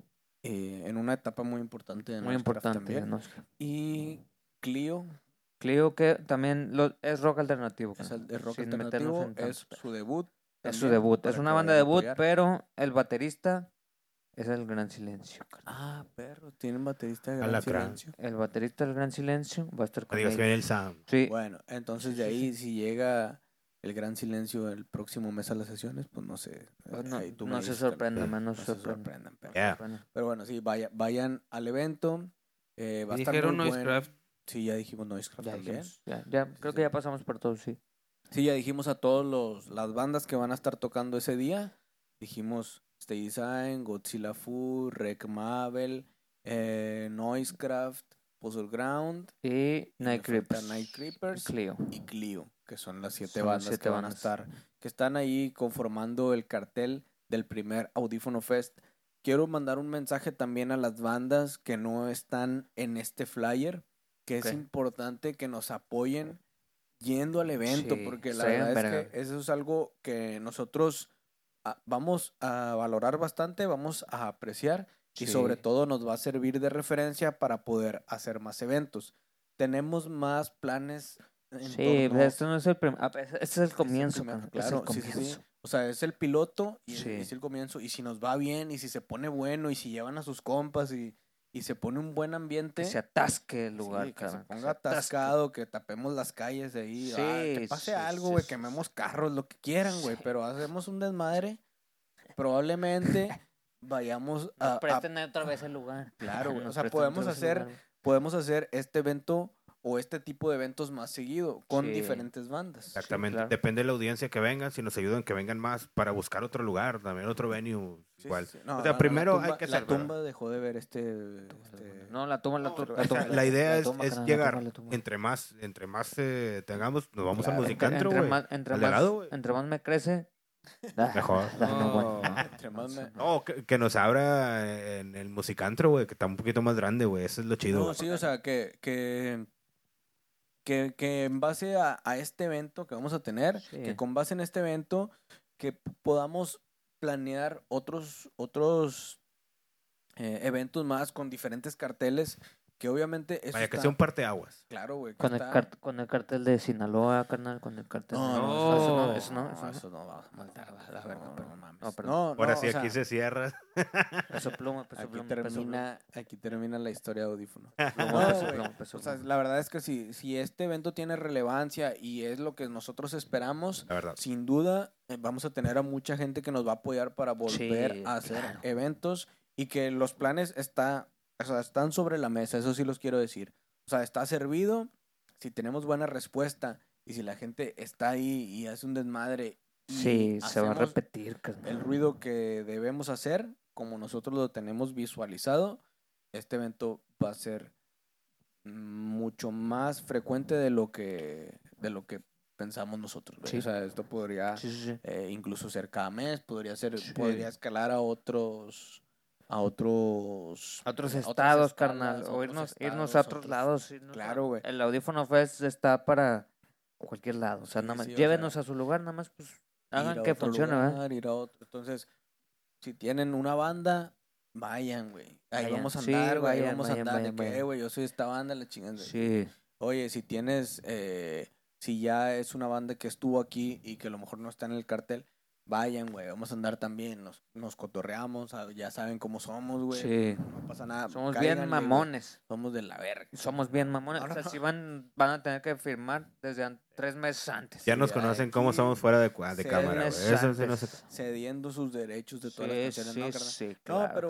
eh, en una etapa muy importante de muy importante. también. ¿no? Y Clio, Clio que también lo, es rock alternativo. es carnal, el de rock sin alternativo, es su debut. Es su debut, es una banda debut, apoyar. pero el baterista es el Gran Silencio. carnal. Ah, perro, tienen baterista de gran silencio. El baterista del Gran Silencio va a estar con Adiós, ellos. que el Sam. Sí, Bueno, entonces de ahí, si llega el gran silencio el próximo mes a las sesiones, pues no sé. pues eh, no, ahí tú me no se dices, sorprendan, man, no No se sorprendan. sorprendan, perro. Yeah. Bueno, Pero bueno, sí, vaya, vayan al evento. eh, va a estar dijeron muy bueno. Noisecraft Sí, ya dijimos Noisecraft Ya, también. dijimos, ya, ya, creo que ya pasamos por todo, sí. Sí, ya dijimos a todos los las bandas que van a estar tocando ese día. Dijimos Stay Design, Godzilla Fu, Rec Mabel, eh, Noisecraft, Puzzle Ground, Y y Night Creepers. Night Creepers Clio. y Clio, que son las siete Son bandas siete que van a estar, que están ahí conformando el cartel del primer Audífono Fest. Quiero mandar un mensaje también a las bandas que no están en este flyer, que es importante que nos apoyen yendo al evento, Sí, porque la verdad es que eso es algo que nosotros ah, vamos a valorar bastante, vamos a apreciar y sobre todo nos va a servir de referencia para poder hacer más eventos. Tenemos más planes. En Sí, torno- pues, esto no es el primer. Este es el comienzo, claro, es el sí, sí, sí. comienzo. O sea, es el piloto y es el comienzo. Y si nos va bien y si se pone bueno y si llevan a sus compas y, y se pone un buen ambiente. Que se atasque el sí, lugar, que se carnal, que ponga atascado, que tapemos las calles de ahí. ah, que Sí, pase sí, algo, sí, güey, sí, quememos carros, lo que quieran, güey. Sí. Pero hacemos un desmadre. Probablemente vayamos a, presten otra vez el lugar. Claro, güey, o sea, podemos hacer- podemos hacer este evento o este tipo de eventos más seguido con Sí. diferentes bandas. Exactamente. claro. Depende de la audiencia que vengan, si nos ayudan que vengan más para buscar otro lugar, también otro venue Sí, igual. sí, sí. No, O sea, no, primero la hay tumba- que La tumba dejó de ver este... este- No, la toma, la pero, la, toma, La idea es, llegar. Entre más, entre más eh, tengamos, nos vamos Claro. al Entre- musicantro, entre güey. más, entre, Al más, entre más me crece. Mejor. no, Entre que, que nos abra en el musicantro, güey, que está un poquito más grande, güey. Eso es lo chido. No, sí, o sea, que, que, que, que en base a, a este evento que vamos a tener, Sí. que con base en este evento, que podamos planear otros, otros eh, eventos más con diferentes carteles, que obviamente eso Vaya, que está- sea un parteaguas. Claro, güey. Con el, con el cartel de Sinaloa, carnal, con el cartel No, de... no, eso no, eso no, eso no. eso no va a mandar a la verga, No, pero no, mames. no, perdón. No, Ahora sí, o sea, aquí se cierra. Peso pluma, peso aquí pluma, peso pluma. termina, aquí termina la historia de audífono. Pluma, No, peso güey. pluma, peso O sea, pluma. la verdad es que si, si este evento tiene relevancia y es lo que nosotros esperamos, La verdad. sin duda eh, vamos a tener a mucha gente que nos va a apoyar para volver Sí, a hacer claro. eventos y que los planes está, o sea, están sobre la mesa, eso sí los quiero decir. O sea, está servido, si tenemos buena respuesta y si la gente está ahí y hace un desmadre Sí, se va a repetir, carnal. el ruido que debemos hacer, como nosotros lo tenemos visualizado, este evento va a ser mucho más frecuente de lo que de lo que pensamos nosotros. Sí. O sea, esto podría Sí, sí, eh, incluso ser cada mes, podría ser, podría escalar a otros, a otros, A otros estados, carnal. O irnos, estados, irnos a otros otros- lados. irnos Claro, güey. El Audífono Fest está para cualquier lado. O sea, nada más. sí, llévenos sea, a su lugar, nada más, pues, hagan que funcione, lugar, ir a otro. Entonces, si tienen una banda, vayan, güey. Ahí Vayan. vamos a andar, güey. ahí vayan, vamos a andar. de que, vayan. "Eh, güey, yo soy esta banda, la chingada. Sí. Oye, si tienes, eh, si ya es una banda que estuvo aquí y que a lo mejor no está en el cartel, vayan, güey, vamos a andar también, nos, nos cotorreamos, ya saben cómo somos, güey. Sí. No pasa nada. Somos cáiganle, bien mamones. Somos de la verga. Somos bien mamones. Ahora o sea, no. si van, van a tener que firmar desde tres meses antes. Ya Sí, nos conocen cómo somos fuera de, de cámara, güey. Eso sí no antes. se- Cediendo sus derechos de todas Sí, las canciones, sí, ¿no, sí, No, claro pero.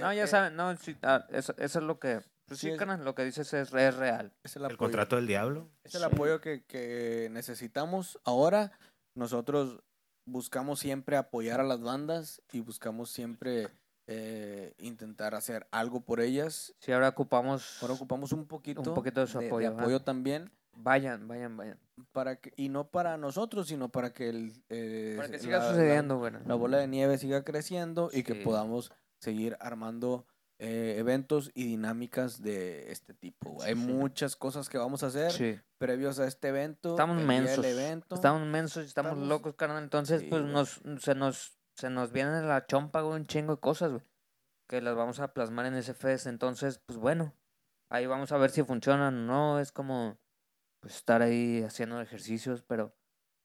No, eh, ya eh, saben, no, sí, ah, eso, eso es lo que... Pues Sí, sí, es- lo que dices es, es real. es el contrato del diablo. Es el Sí. apoyo que, que necesitamos. Ahora nosotros buscamos siempre apoyar a las bandas y buscamos siempre eh, intentar hacer algo por ellas. Si ahora ocupamos... Ahora ocupamos un poquito, poquito de su apoyo, también. Vayan, vayan, vayan. para que Y no para nosotros, sino para que, el, eh, Para que la- siga la- sucediendo, güey. La, bola de nieve siga creciendo y que Sí. podamos seguir armando eh, eventos y dinámicas de este tipo. güey. Hay Sí, muchas cosas que vamos a hacer Sí. previos a este evento. Estamos mensos. evento. Estamos mensos y estamos, Estamos- locos, carnal. Entonces, Sí, pues güey. nos, se nos se nos viene la chompa, güey, un chingo de cosas, güey. Que las vamos a plasmar en ese fest. Entonces, pues bueno. Ahí vamos a ver si funcionan o no. Es como pues estar ahí haciendo ejercicios, pero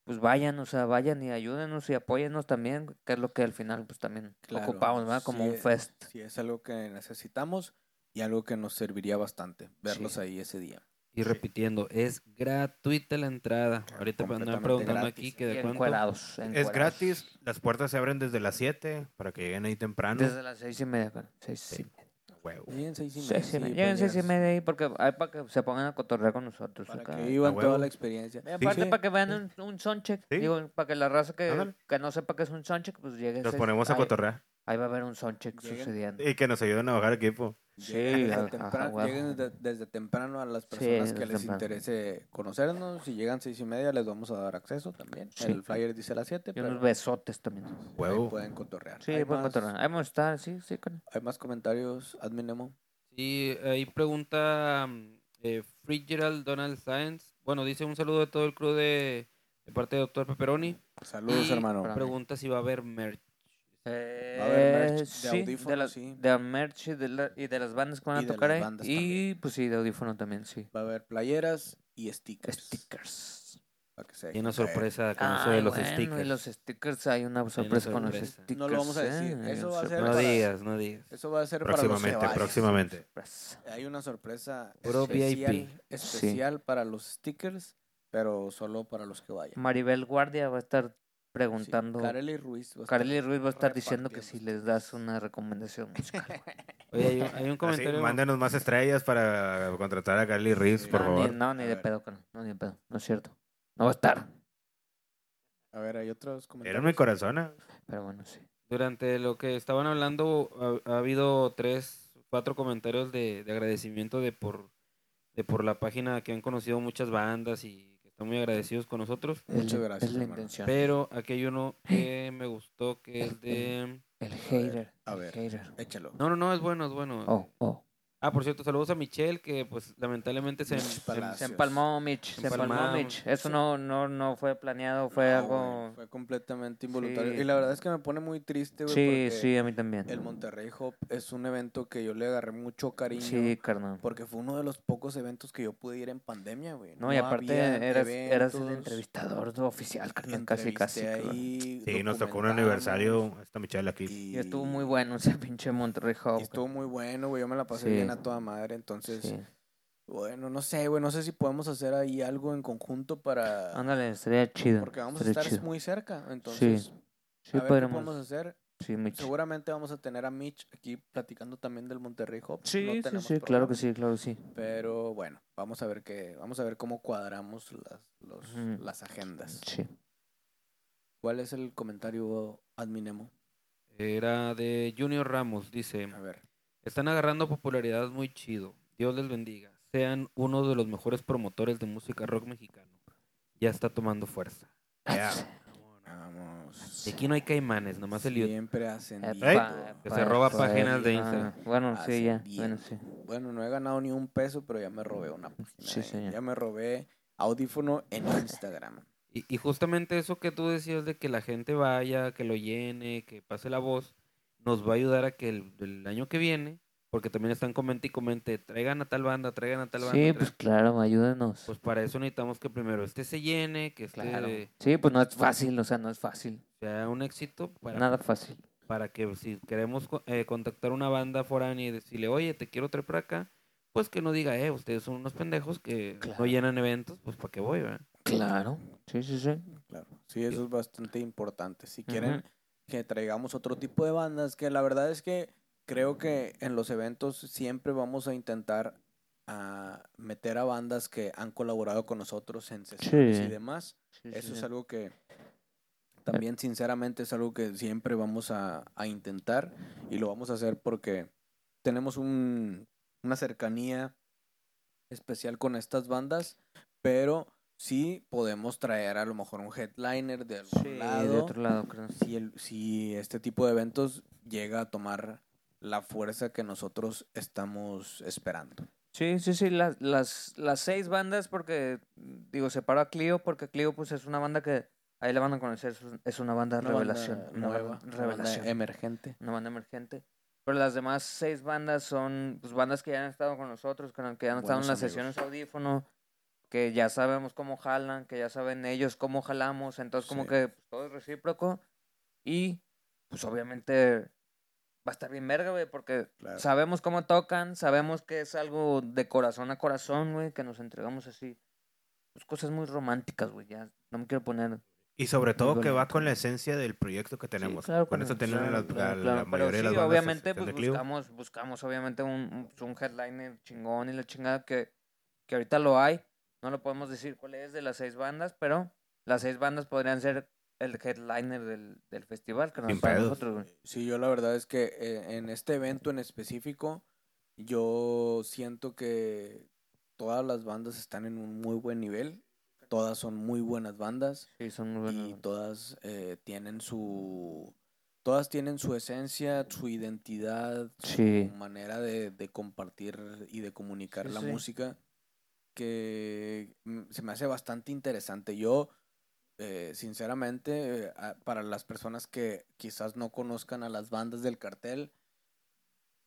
pues vayan, o sea, vayan y ayúdenos y apóyennos también, que es lo que al final pues también Claro, ocupamos, ¿verdad? Como sí un es- fest. Sí, es algo que necesitamos y algo que nos serviría bastante verlos Sí. ahí ese día. Y repitiendo, es gratuita la entrada. Ahorita me andan preguntando gratis. aquí que de cuánto. encuerados, Es gratis. Las puertas se abren desde las 7 para que lleguen ahí temprano. Desde las seis y media, carnal. Seis y media. Huevo. Lleguen seis y media. sí, pues lleguen seis y media ahí porque hay para que se pongan a cotorrear con nosotros. Para acá. que vivan toda la experiencia. Y aparte Sí. para que vean un, un soundcheck. Sí. Digo, para que la raza que, Ándale. que no sepa que es un soundcheck, pues llegue. Nos seis- ponemos a ahí- cotorrear. Ahí va a haber un soundcheck Lleguen. sucediendo. Y que nos ayuden a bajar equipo. Sí, Lleguen desde, temprano, lleguen desde, desde temprano a las Sí, personas desde que les temprano. interese conocernos. Si llegan seis y media, les vamos a dar acceso también. Sí. El flyer dice a las 7, Y pero unos besotes también. Huevo. pueden cotorrear. Sí, hay, pueden más, cotorrear. Ahí vamos a estar, sí, sí. Con... hay más comentarios, adminemo. Sí, ahí pregunta mm, eh, Fitzgerald Donald Science. Bueno, dice un saludo de todo el crew de, de parte de Doctor Pepperoni. Saludos, Y hermano. Pregunta si va a haber merch. Eh, Va a haber merch de sí, audífonos, de, la- sí. de merch y de, la- y de las bandas que van Y a de tocar las ahí. bandas Y también. pues sí, de audífono también, sí. Va a haber playeras y stickers. Stickers. para que se Y una dejen caer. sorpresa con eso de Ay, los bueno, stickers. y los stickers, hay una sorpresa con los sorpresa. stickers. No lo vamos a decir, ¿eh? Hay eso una va a ser No para- digas, no digas. Eso va a ser para los Próximamente, próximamente. sorpresa. Hay una sorpresa Puro especial, VIP. especial para los stickers, pero solo para los que vayan. Maribel Guardia va a estar preguntando. Sí, Kareli Ruiz. va a estar- Kareli Ruiz va a estar diciendo que si les das una recomendación musical. Oye, hay, un- hay un Así, comentario. mándenos más estrellas para contratar a Carly Reeves, Sí. por no, favor. Ni, no, ni de pedo, no, ni de pedo. No es cierto. No va a estar. A ver, hay otros Era comentarios. mi corazón. ¿eh? Pero bueno, sí. Durante lo que estaban hablando, ha, ha habido tres, cuatro comentarios de, de agradecimiento de por, de por la página que han conocido muchas bandas y están muy agradecidos con nosotros. Muchas gracias, Es la hermano. intención. Pero aquí hay uno que me gustó, que es de... El hater. a el ver. hater. Échalo. No, no, no, es bueno, es bueno. Oh, oh. Ah, por cierto, saludos a Michelle, que pues lamentablemente se... Mitch se- empalmó Mitch, se empalmó. Mitch. Eso no, no, no fue planeado, fue No, algo... Fue completamente involuntario. Sí. Y la verdad es que me pone muy triste, güey. Sí, sí, a mí también. El Monterrey Hop es un evento que yo le agarré mucho cariño. Sí, carnal. Porque fue uno de los pocos eventos que yo pude ir en pandemia, güey. No, y aparte eras, eras el entrevistador oficial, carnal, casi, casi. ahí, Sí, nos tocó un aniversario. Esta Michelle aquí. Y, Y estuvo muy bueno ese pinche Monterrey y estuvo muy bueno, güey. Yo me la pasé Sí. bien a toda madre. Entonces, Sí. bueno, no sé, güey. No sé si podemos hacer ahí algo en conjunto para. Ándale, estaría chido. Porque vamos a estar chido. muy cerca. Entonces, Sí, a ver qué podemos hacer. Sí, Mitch. Seguramente vamos a tener a Mitch aquí platicando también del Monterrey Hop. Sí, No sí, sí, claro que sí, claro que sí. Pero bueno, vamos a ver qué, vamos a ver cómo cuadramos las, los- las agendas. Sí. ¿Cuál es el comentario adminemo? Era de Junior Ramos, dice... A ver. Están agarrando popularidad muy chido. Dios les bendiga. Sean uno de los mejores promotores de música rock mexicano. Ya está tomando fuerza. Ya. Vamos. Aquí no hay caimanes, nomás el. Siempre. Epa, Que se roba epa, páginas de ah, Instagram. Bueno, sí, ya. Bueno, sí. Bueno, no he ganado ni un peso, pero ya me robé una página. Sí, eh. señor. Ya me robé audífono en Instagram. Y, y justamente eso que tú decías de que la gente vaya, que lo llene, que pase la voz, nos va a ayudar a que el, el año que viene, porque también están comente y comente, traigan a tal banda, traigan a tal banda. Sí, traigan- pues claro, ayúdenos. pues para eso necesitamos que primero este se llene, que este Claro. Sí, pues no es fácil, o sea, no es fácil. sea un éxito para, Nada fácil. para que si queremos eh, contactar una banda foránea y decirle, oye, te quiero traer para acá, pues que no diga, eh, ustedes son unos pendejos que Claro. no llenan eventos, pues para qué voy, ¿verdad? Claro. Sí, sí, sí. Claro. Sí, eso es bastante importante. Si quieren. Que traigamos otro tipo de bandas, que la verdad es que creo que en los eventos siempre vamos a intentar a meter a bandas que han colaborado con nosotros en sesiones Sí. y demás. Sí, sí, Eso es algo que también sinceramente es algo que siempre vamos a, a intentar y lo vamos a hacer porque tenemos un, una cercanía especial con estas bandas, pero sí podemos traer a lo mejor un headliner de algún Sí, de lado otro lado, creo. si, el, si este tipo de eventos llega a tomar la fuerza que nosotros estamos esperando. Sí, sí, sí, las, las, las seis bandas, porque, digo, separo a Clio, porque Clio, pues, es una banda que ahí la van a conocer, es un- es una banda Una revelación. banda una nueva, banda una banda revelación. emergente. una banda emergente. Pero las demás seis bandas son pues, bandas que ya han estado con nosotros, con que han estado en las amigos. sesiones audífono, que ya sabemos cómo jalan, que ya saben ellos cómo jalamos, entonces como Sí. que pues, todo es recíproco y pues obviamente va a estar bien verga, güey, porque Claro. sabemos cómo tocan, sabemos que es algo de corazón a corazón, güey, que nos entregamos así. Pues cosas muy románticas, güey, ya no me quiero poner Y sobre todo que va con la esencia del proyecto que tenemos. claro, con con eso claro, la, claro, la- la mayoría de sí, las bandas. obviamente, excepción pues de buscamos, buscamos obviamente un, un headliner chingón y la chingada que, que ahorita lo hay. No lo podemos decir cuál es de las seis bandas, pero las seis bandas podrían ser el headliner del, del festival que nos para nosotros. Sí, yo la verdad es que eh, en este evento en específico, yo siento que todas las bandas están en un muy buen nivel. Todas son muy buenas bandas Sí, son muy buenas. y todas eh, tienen su todas tienen su esencia, su identidad, Sí. su manera de, de compartir y de comunicar Sí, la sí. música que mm, se me hace bastante interesante. Yo, eh, sinceramente, eh, para las personas que quizás no conozcan a las bandas del cartel,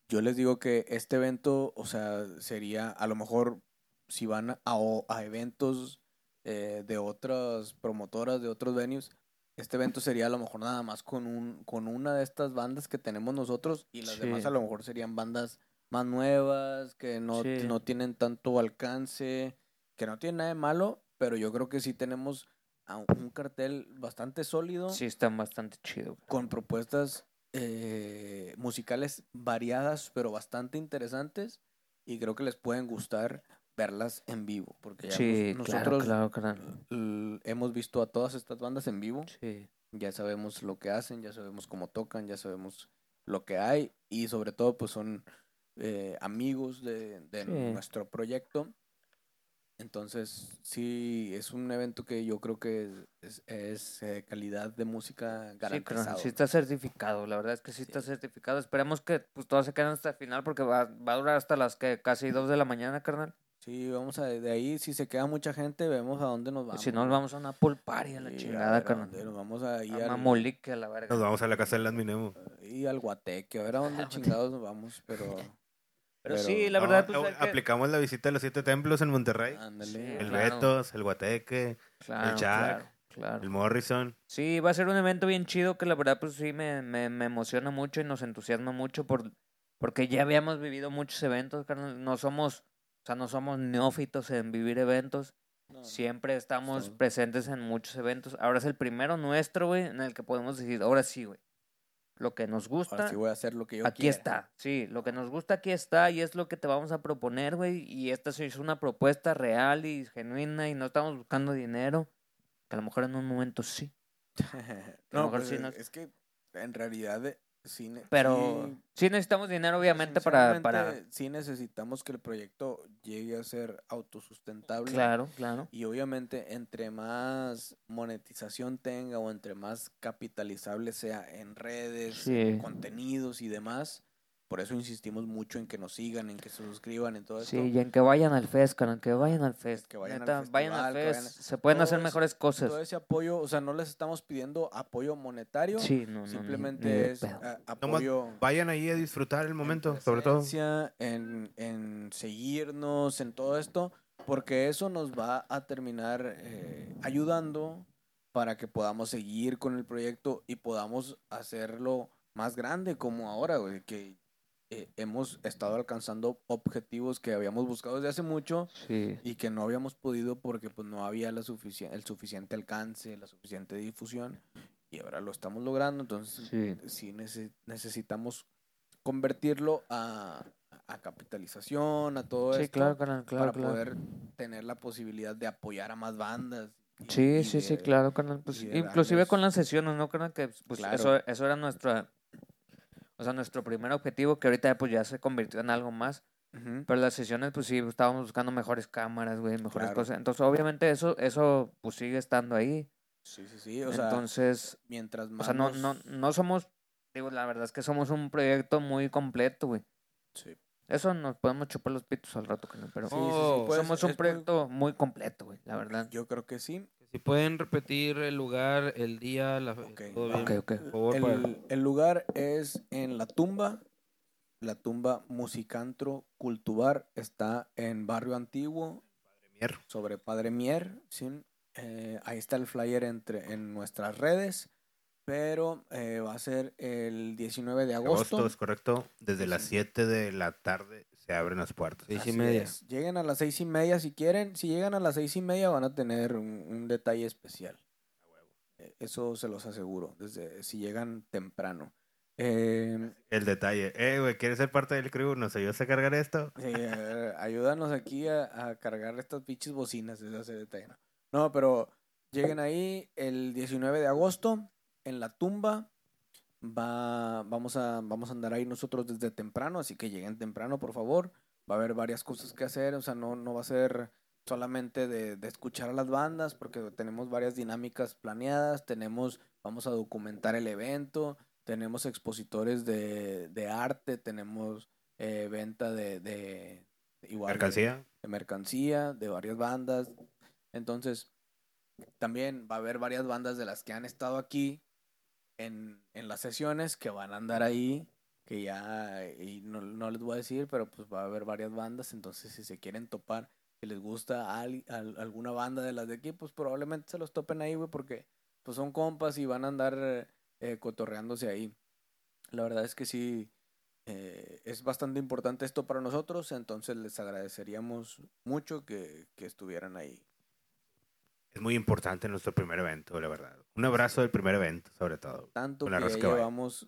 yo les digo que este evento, o sea, sería a lo mejor si van a, eventos eh, de otras promotoras, de otros venues, este evento sería a lo mejor nada más con un con una de estas bandas que tenemos nosotros y las Sí. demás a lo mejor serían bandas más nuevas, que no, Sí. no tienen tanto alcance, que no tienen nada de malo, pero yo creo que sí tenemos a un cartel bastante sólido Sí, están bastante chido. con propuestas eh, musicales variadas, pero bastante interesantes. Y creo que les pueden gustar verlas en vivo. Porque ya Sí, nos- claro, nosotros claro, claro. l- hemos visto a todas estas bandas en vivo. Sí. Ya sabemos lo que hacen, ya sabemos cómo tocan, ya sabemos lo que hay. Y sobre todo, pues son eh, amigos de, de Sí. nuestro proyecto. Entonces, sí, es un evento que yo creo que es, es, eh, calidad de música Sí, garantizado. carnal, sí está certificado, la verdad es que sí, está certificado. Esperemos que pues todos se queden hasta el final porque va, va a durar hasta las que casi dos de la mañana, carnal. Sí, vamos a de ahí, si se queda mucha gente, vemos a dónde nos vamos. si no, nos vamos a una pool party a la Sí, a chingada, ver carnal. Nos vamos a ir A al, Mamolique, a la verga. Nos vamos a la casa del Adminemo. y al Guateque, a ver a dónde chingados nos vamos, pero... Pero, pero- sí, la verdad, No, pues, que- aplicamos la visita a los siete templos en Monterrey. Ándale. Sí, el claro. Betos, el Guateque, claro, Jack, claro, claro. el Morrison. Sí, va a ser un evento bien chido que la verdad pues sí me, me, me emociona mucho y nos entusiasma mucho por, porque ya habíamos vivido muchos eventos, carnal. No somos, o sea, no somos neófitos en vivir eventos. No. Siempre estamos Estamos- presentes en muchos eventos. Ahora es el primero nuestro, güey, en el que podemos decir, ahora sí, güey. Lo que nos gusta, Ahora sí voy a hacer lo que yo aquí quiera. está. Sí, lo que nos gusta aquí está y es lo que te vamos a proponer, güey. Y esta es una propuesta real y genuina y no estamos buscando dinero. Que a lo mejor en un momento sí. no, mejor pues, sí es- nos- es que en realidad eh, sí, Pero sí, sí, necesitamos dinero, obviamente, para, para... sí necesitamos que el proyecto llegue a ser autosustentable. Claro, claro. Y obviamente entre más monetización tenga o entre más capitalizable sea en redes, Sí. en contenidos y demás, por eso insistimos mucho en que nos sigan, en que se suscriban en todo esto. Sí, y en que vayan al fest, carnal, que vayan al fest. Que vayan al Neta, vayan al festival, fest. vayan- Se pueden todo hacer ese- mejores cosas. Todo ese apoyo, o sea, no les estamos pidiendo apoyo monetario, Sí, no, no, ni- simplemente ni es pedo. a- Nomás apoyo Vayan ahí a disfrutar el en momento, sobre todo. En, en seguirnos, en todo esto, porque eso nos va a terminar eh, ayudando para que podamos seguir con el proyecto y podamos hacerlo más grande como ahora, güey, que eh, hemos estado alcanzando objetivos que habíamos buscado desde hace mucho Sí. y que no habíamos podido porque pues no había la sufici- el suficiente alcance, la suficiente difusión y ahora lo estamos logrando, entonces Sí. sí nece- necesitamos convertirlo a, a capitalización, a todo Sí, esto claro, carnal, claro, para claro. poder tener la posibilidad de apoyar a más bandas. y- Sí, y sí, sí, de- claro, carnal. Pues, inclusive con darles- las sesiones, ¿no, carnal? Que pues Claro. eso, eso era nuestra... O sea, nuestro primer objetivo, que ahorita pues ya se convirtió en algo más. Pero las sesiones, pues sí, estábamos buscando mejores cámaras, güey, mejores Claro. cosas. Entonces, obviamente, eso, eso pues sigue estando ahí. Sí, sí, sí, o sea, Entonces, mientras o más sea, no, no, no somos, digo, la verdad es que somos un proyecto muy completo, güey. Sí. Eso nos podemos chupar los pitos al rato, pero Sí, sí, sí, Oh, pues, somos un proyecto muy completo, güey, la verdad. Yo creo que sí. Si pueden repetir el lugar, el día, la Ok. todo bien, Ok, ok. por favor, para- El, lugar es en La Tumba. La Tumba Musicantro Cultubar está en Barrio Antiguo, Mier. sobre Padre Mier. ¿sí? Eh, ahí está el flyer entre, en nuestras redes. Pero eh, va a ser el 19 de agosto. Agosto, es correcto. Desde Sí, las sí. 7 de la tarde se abren las puertas. Seis y Así media. es. Lleguen a las seis y media si quieren. Si llegan a las seis y media van a tener un, un detalle especial. Eh, Eso se los aseguro, desde si llegan temprano. Eh, El detalle. Eh, güey, ¿quieres ser parte del crew? ¿Nos ayudas a cargar esto? sí, a ver, ayúdanos aquí a, a cargar estas pinches bocinas, ese ese detalle. No. no, pero lleguen ahí el 19 de agosto en la tumba. Va, vamos, a, vamos a andar ahí nosotros desde temprano, así que lleguen temprano, por favor. Va a haber varias cosas que hacer, o sea, no, no va a ser solamente de, de escuchar a las bandas, porque tenemos varias dinámicas planeadas, tenemos, vamos a documentar el evento, tenemos expositores de, de arte, tenemos eh, venta de, de igual de- ¿Mercancía? de mercancía, de varias bandas. Entonces, también va a haber varias bandas de las que han estado aquí en, en las sesiones que van a andar ahí, que ya, y no, no les voy a decir, pero pues va a haber varias bandas, entonces si se quieren topar, si les gusta al- alguna banda de las de aquí, pues probablemente se los topen ahí, güey, porque pues son compas y van a andar eh, cotorreándose ahí. La verdad es que sí, eh, es bastante importante esto para nosotros, entonces les agradeceríamos mucho que, que estuvieran ahí. Es muy importante nuestro primer evento, la verdad. Un abrazo del primer evento, sobre todo. Tanto que ya llevamos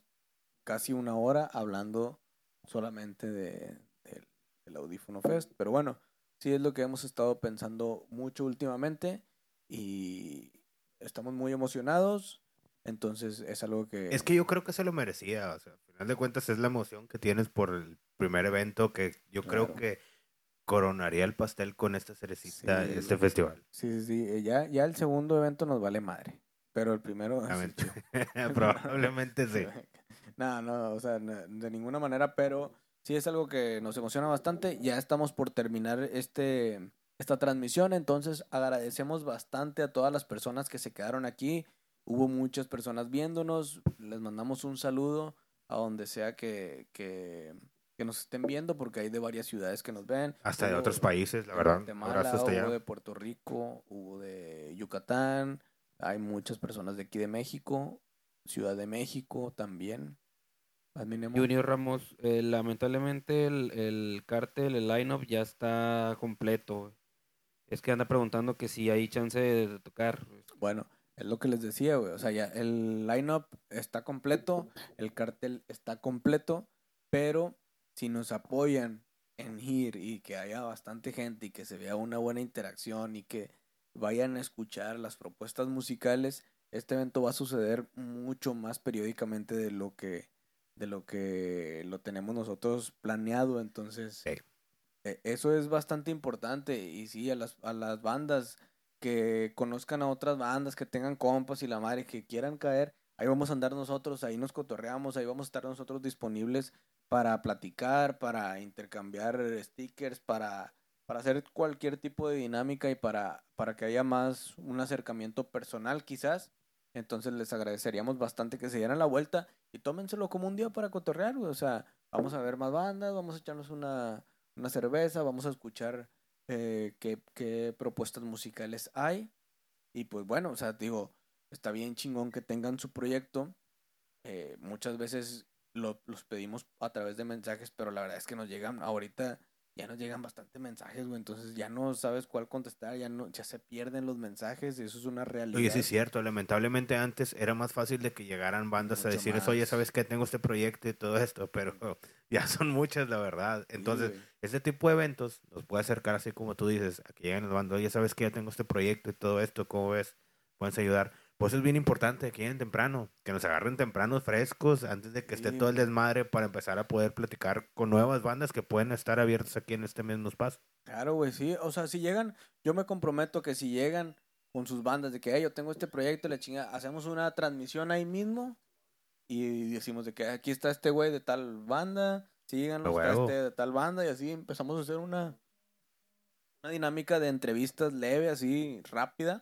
casi una hora hablando solamente de, del- del Audífono Fest, pero bueno, sí es lo que hemos estado pensando mucho últimamente y estamos muy emocionados, entonces es algo que... Es que yo creo que se lo merecía. O sea, al final de cuentas es la emoción que tienes por el primer evento que yo creo Claro. que coronaría el pastel con esta cerecita, Sí, este festival. Sí, sí, sí, ya, ya el segundo evento nos vale madre, pero el primero... Probablemente sí. No, no, o sea, no- de ninguna manera, pero sí es algo que nos emociona bastante. Ya estamos por terminar este, esta transmisión, entonces agradecemos bastante a todas las personas que se quedaron aquí. Hubo muchas personas viéndonos, les mandamos un saludo a donde sea que, que, que nos estén viendo, porque hay de varias ciudades que nos ven. Hasta de otros países, la de verdad. Guatemala, hasta hubo allá. de Puerto Rico, hubo de Yucatán, hay muchas personas de aquí de México, Ciudad de México también. Adminemos. Junior Ramos, eh, lamentablemente el, el cártel, el lineup ya está completo. Es que anda preguntando que si hay chance de, de tocar. Bueno, es lo que les decía, güey. O sea, ya el lineup está completo, el cartel está completo, pero si nos apoyan en ir y que haya bastante gente y que se vea una buena interacción y que vayan a escuchar las propuestas musicales, este evento va a suceder mucho más periódicamente de lo que de lo que lo tenemos nosotros planeado, entonces Sí. eh, eso es bastante importante y sí a las a las bandas que conozcan a otras bandas, que tengan compas y la madre que quieran caer, ahí vamos a andar nosotros, ahí nos cotorreamos, ahí vamos a estar nosotros disponibles para platicar, para intercambiar stickers, para, para hacer cualquier tipo de dinámica y para, para que haya más un acercamiento personal quizás. Entonces les agradeceríamos bastante que se dieran la vuelta y tómenselo como un día para cotorrear. O sea, vamos a ver más bandas, vamos a echarnos una, una cerveza, vamos a escuchar eh, qué, qué propuestas musicales hay. Y pues bueno, o sea, digo, está bien chingón que tengan su proyecto. Eh, muchas veces lo- los pedimos a través de mensajes, pero la verdad es que nos llegan ahorita, ya nos llegan bastante mensajes, güey. Entonces ya no sabes cuál contestar, ya no, ya se pierden los mensajes, eso es una realidad. Oye, sí es cierto. Lamentablemente antes era más fácil de que llegaran bandas a decirles, oye, más. ¿sabes qué? Tengo este proyecto y todo esto, pero ya son muchas, la verdad. Sí, Entonces, güey. este tipo de eventos nos puede acercar así como tú dices, a que lleguen las bandas, oye, ¿sabes qué? Ya tengo este proyecto y todo esto, ¿cómo ves? Puedes ayudar. Pues es bien importante que lleguen temprano, que nos agarren tempranos, frescos, antes de que esté Sí. todo el desmadre para empezar a poder platicar con nuevas bandas que pueden estar abiertas aquí en este mismo espacio. Claro, güey, sí. O sea, si llegan, yo me comprometo que si llegan con sus bandas de que "Hey, yo tengo este proyecto, la chinga, hacemos una transmisión ahí mismo y decimos de que aquí está este güey de tal banda, síganos, está este de tal banda y así empezamos a hacer una, una dinámica de entrevistas leve, así, rápida,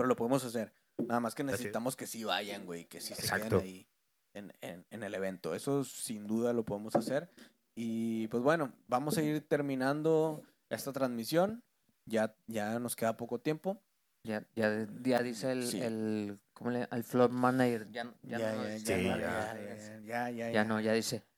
pero lo podemos hacer. Nada más que necesitamos que sí vayan, güey, que sí se Exacto. queden ahí en, en, en el evento. Eso sin duda lo podemos hacer. Y pues bueno, vamos a ir terminando esta transmisión. Ya, ya nos queda poco tiempo. Ya, ya, ya dice el, Sí. el, ¿cómo le, el floor manager, ya, ya, Ya, no, ya, ya ya. ya, ya, ya, ya, ya no, ya dice, Ya, Córtenle, córtenle, córtenle, córtenle. ya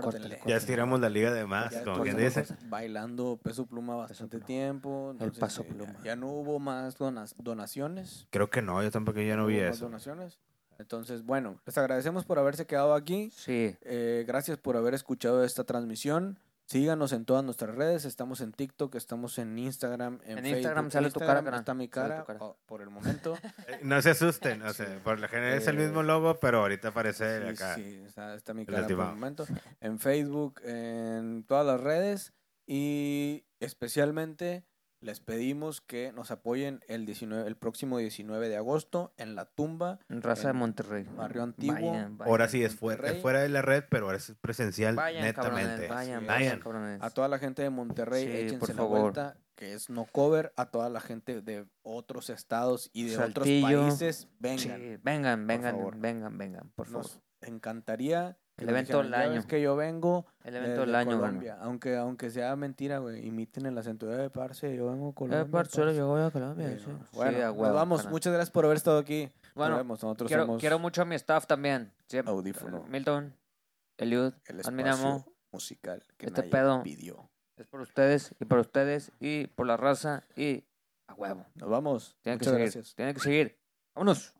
córtenle. estiramos la liga de más, Ya como quien dice. Bailando peso pluma bastante pluma. tiempo. entonces, paso eh, pluma. Ya, ya no hubo más donas- donaciones. Creo que no, yo tampoco ya no vi hubo más eso. donaciones. Entonces, bueno, les agradecemos por haberse quedado aquí. Sí. Eh, gracias por haber escuchado esta transmisión. Síganos en todas nuestras redes. Estamos en TikTok, estamos en Instagram, en, En Instagram Facebook. sale tu Instagram cara, Está mi sale cara, tu cara. oh, por el momento. Eh, No se asusten, o sea, por lo general es el Eh, mismo logo, pero ahorita aparece Sí, acá. sí, está, está mi cara por el momento. En Facebook, en todas las redes. Y especialmente les pedimos que nos apoyen el, 19, el próximo 19 de agosto en La Tumba, Raza de En Monterrey. Barrio Antiguo. Vayan, vayan. Ahora sí es fuera, Monterrey. fuera de la red, pero ahora es presencial Vayan, netamente. cabrones, vayan, cabrones. A toda la gente de Monterrey, Sí, échense por la favor. vuelta, que es no cover. A toda la gente de otros estados y de otros Saltillo. países, vengan. Sí, vengan, vengan, vengan, vengan, por favor. Nos encantaría. El evento del "Ya año". ves que yo vengo El evento del año. Colombia. Aunque, aunque sea mentira, güey, imiten el acento de parce, yo vengo a Colombia. Eh, parce". yo voy a Colombia. Bueno, sí. bueno, Sí, a nos huevo, vamos. Muchas gracias por haber estado aquí. Nos Bueno, vemos. Nosotros quiero, somos quiero mucho a mi staff también. Sí, Audífono. Milton, Eliud, el admiramos. espacio musical que Este nadie pedo. pidió. Es por ustedes y por ustedes y por la raza y a huevo. Nos vamos. Tienen que seguir. gracias. Tienen que seguir. Vámonos.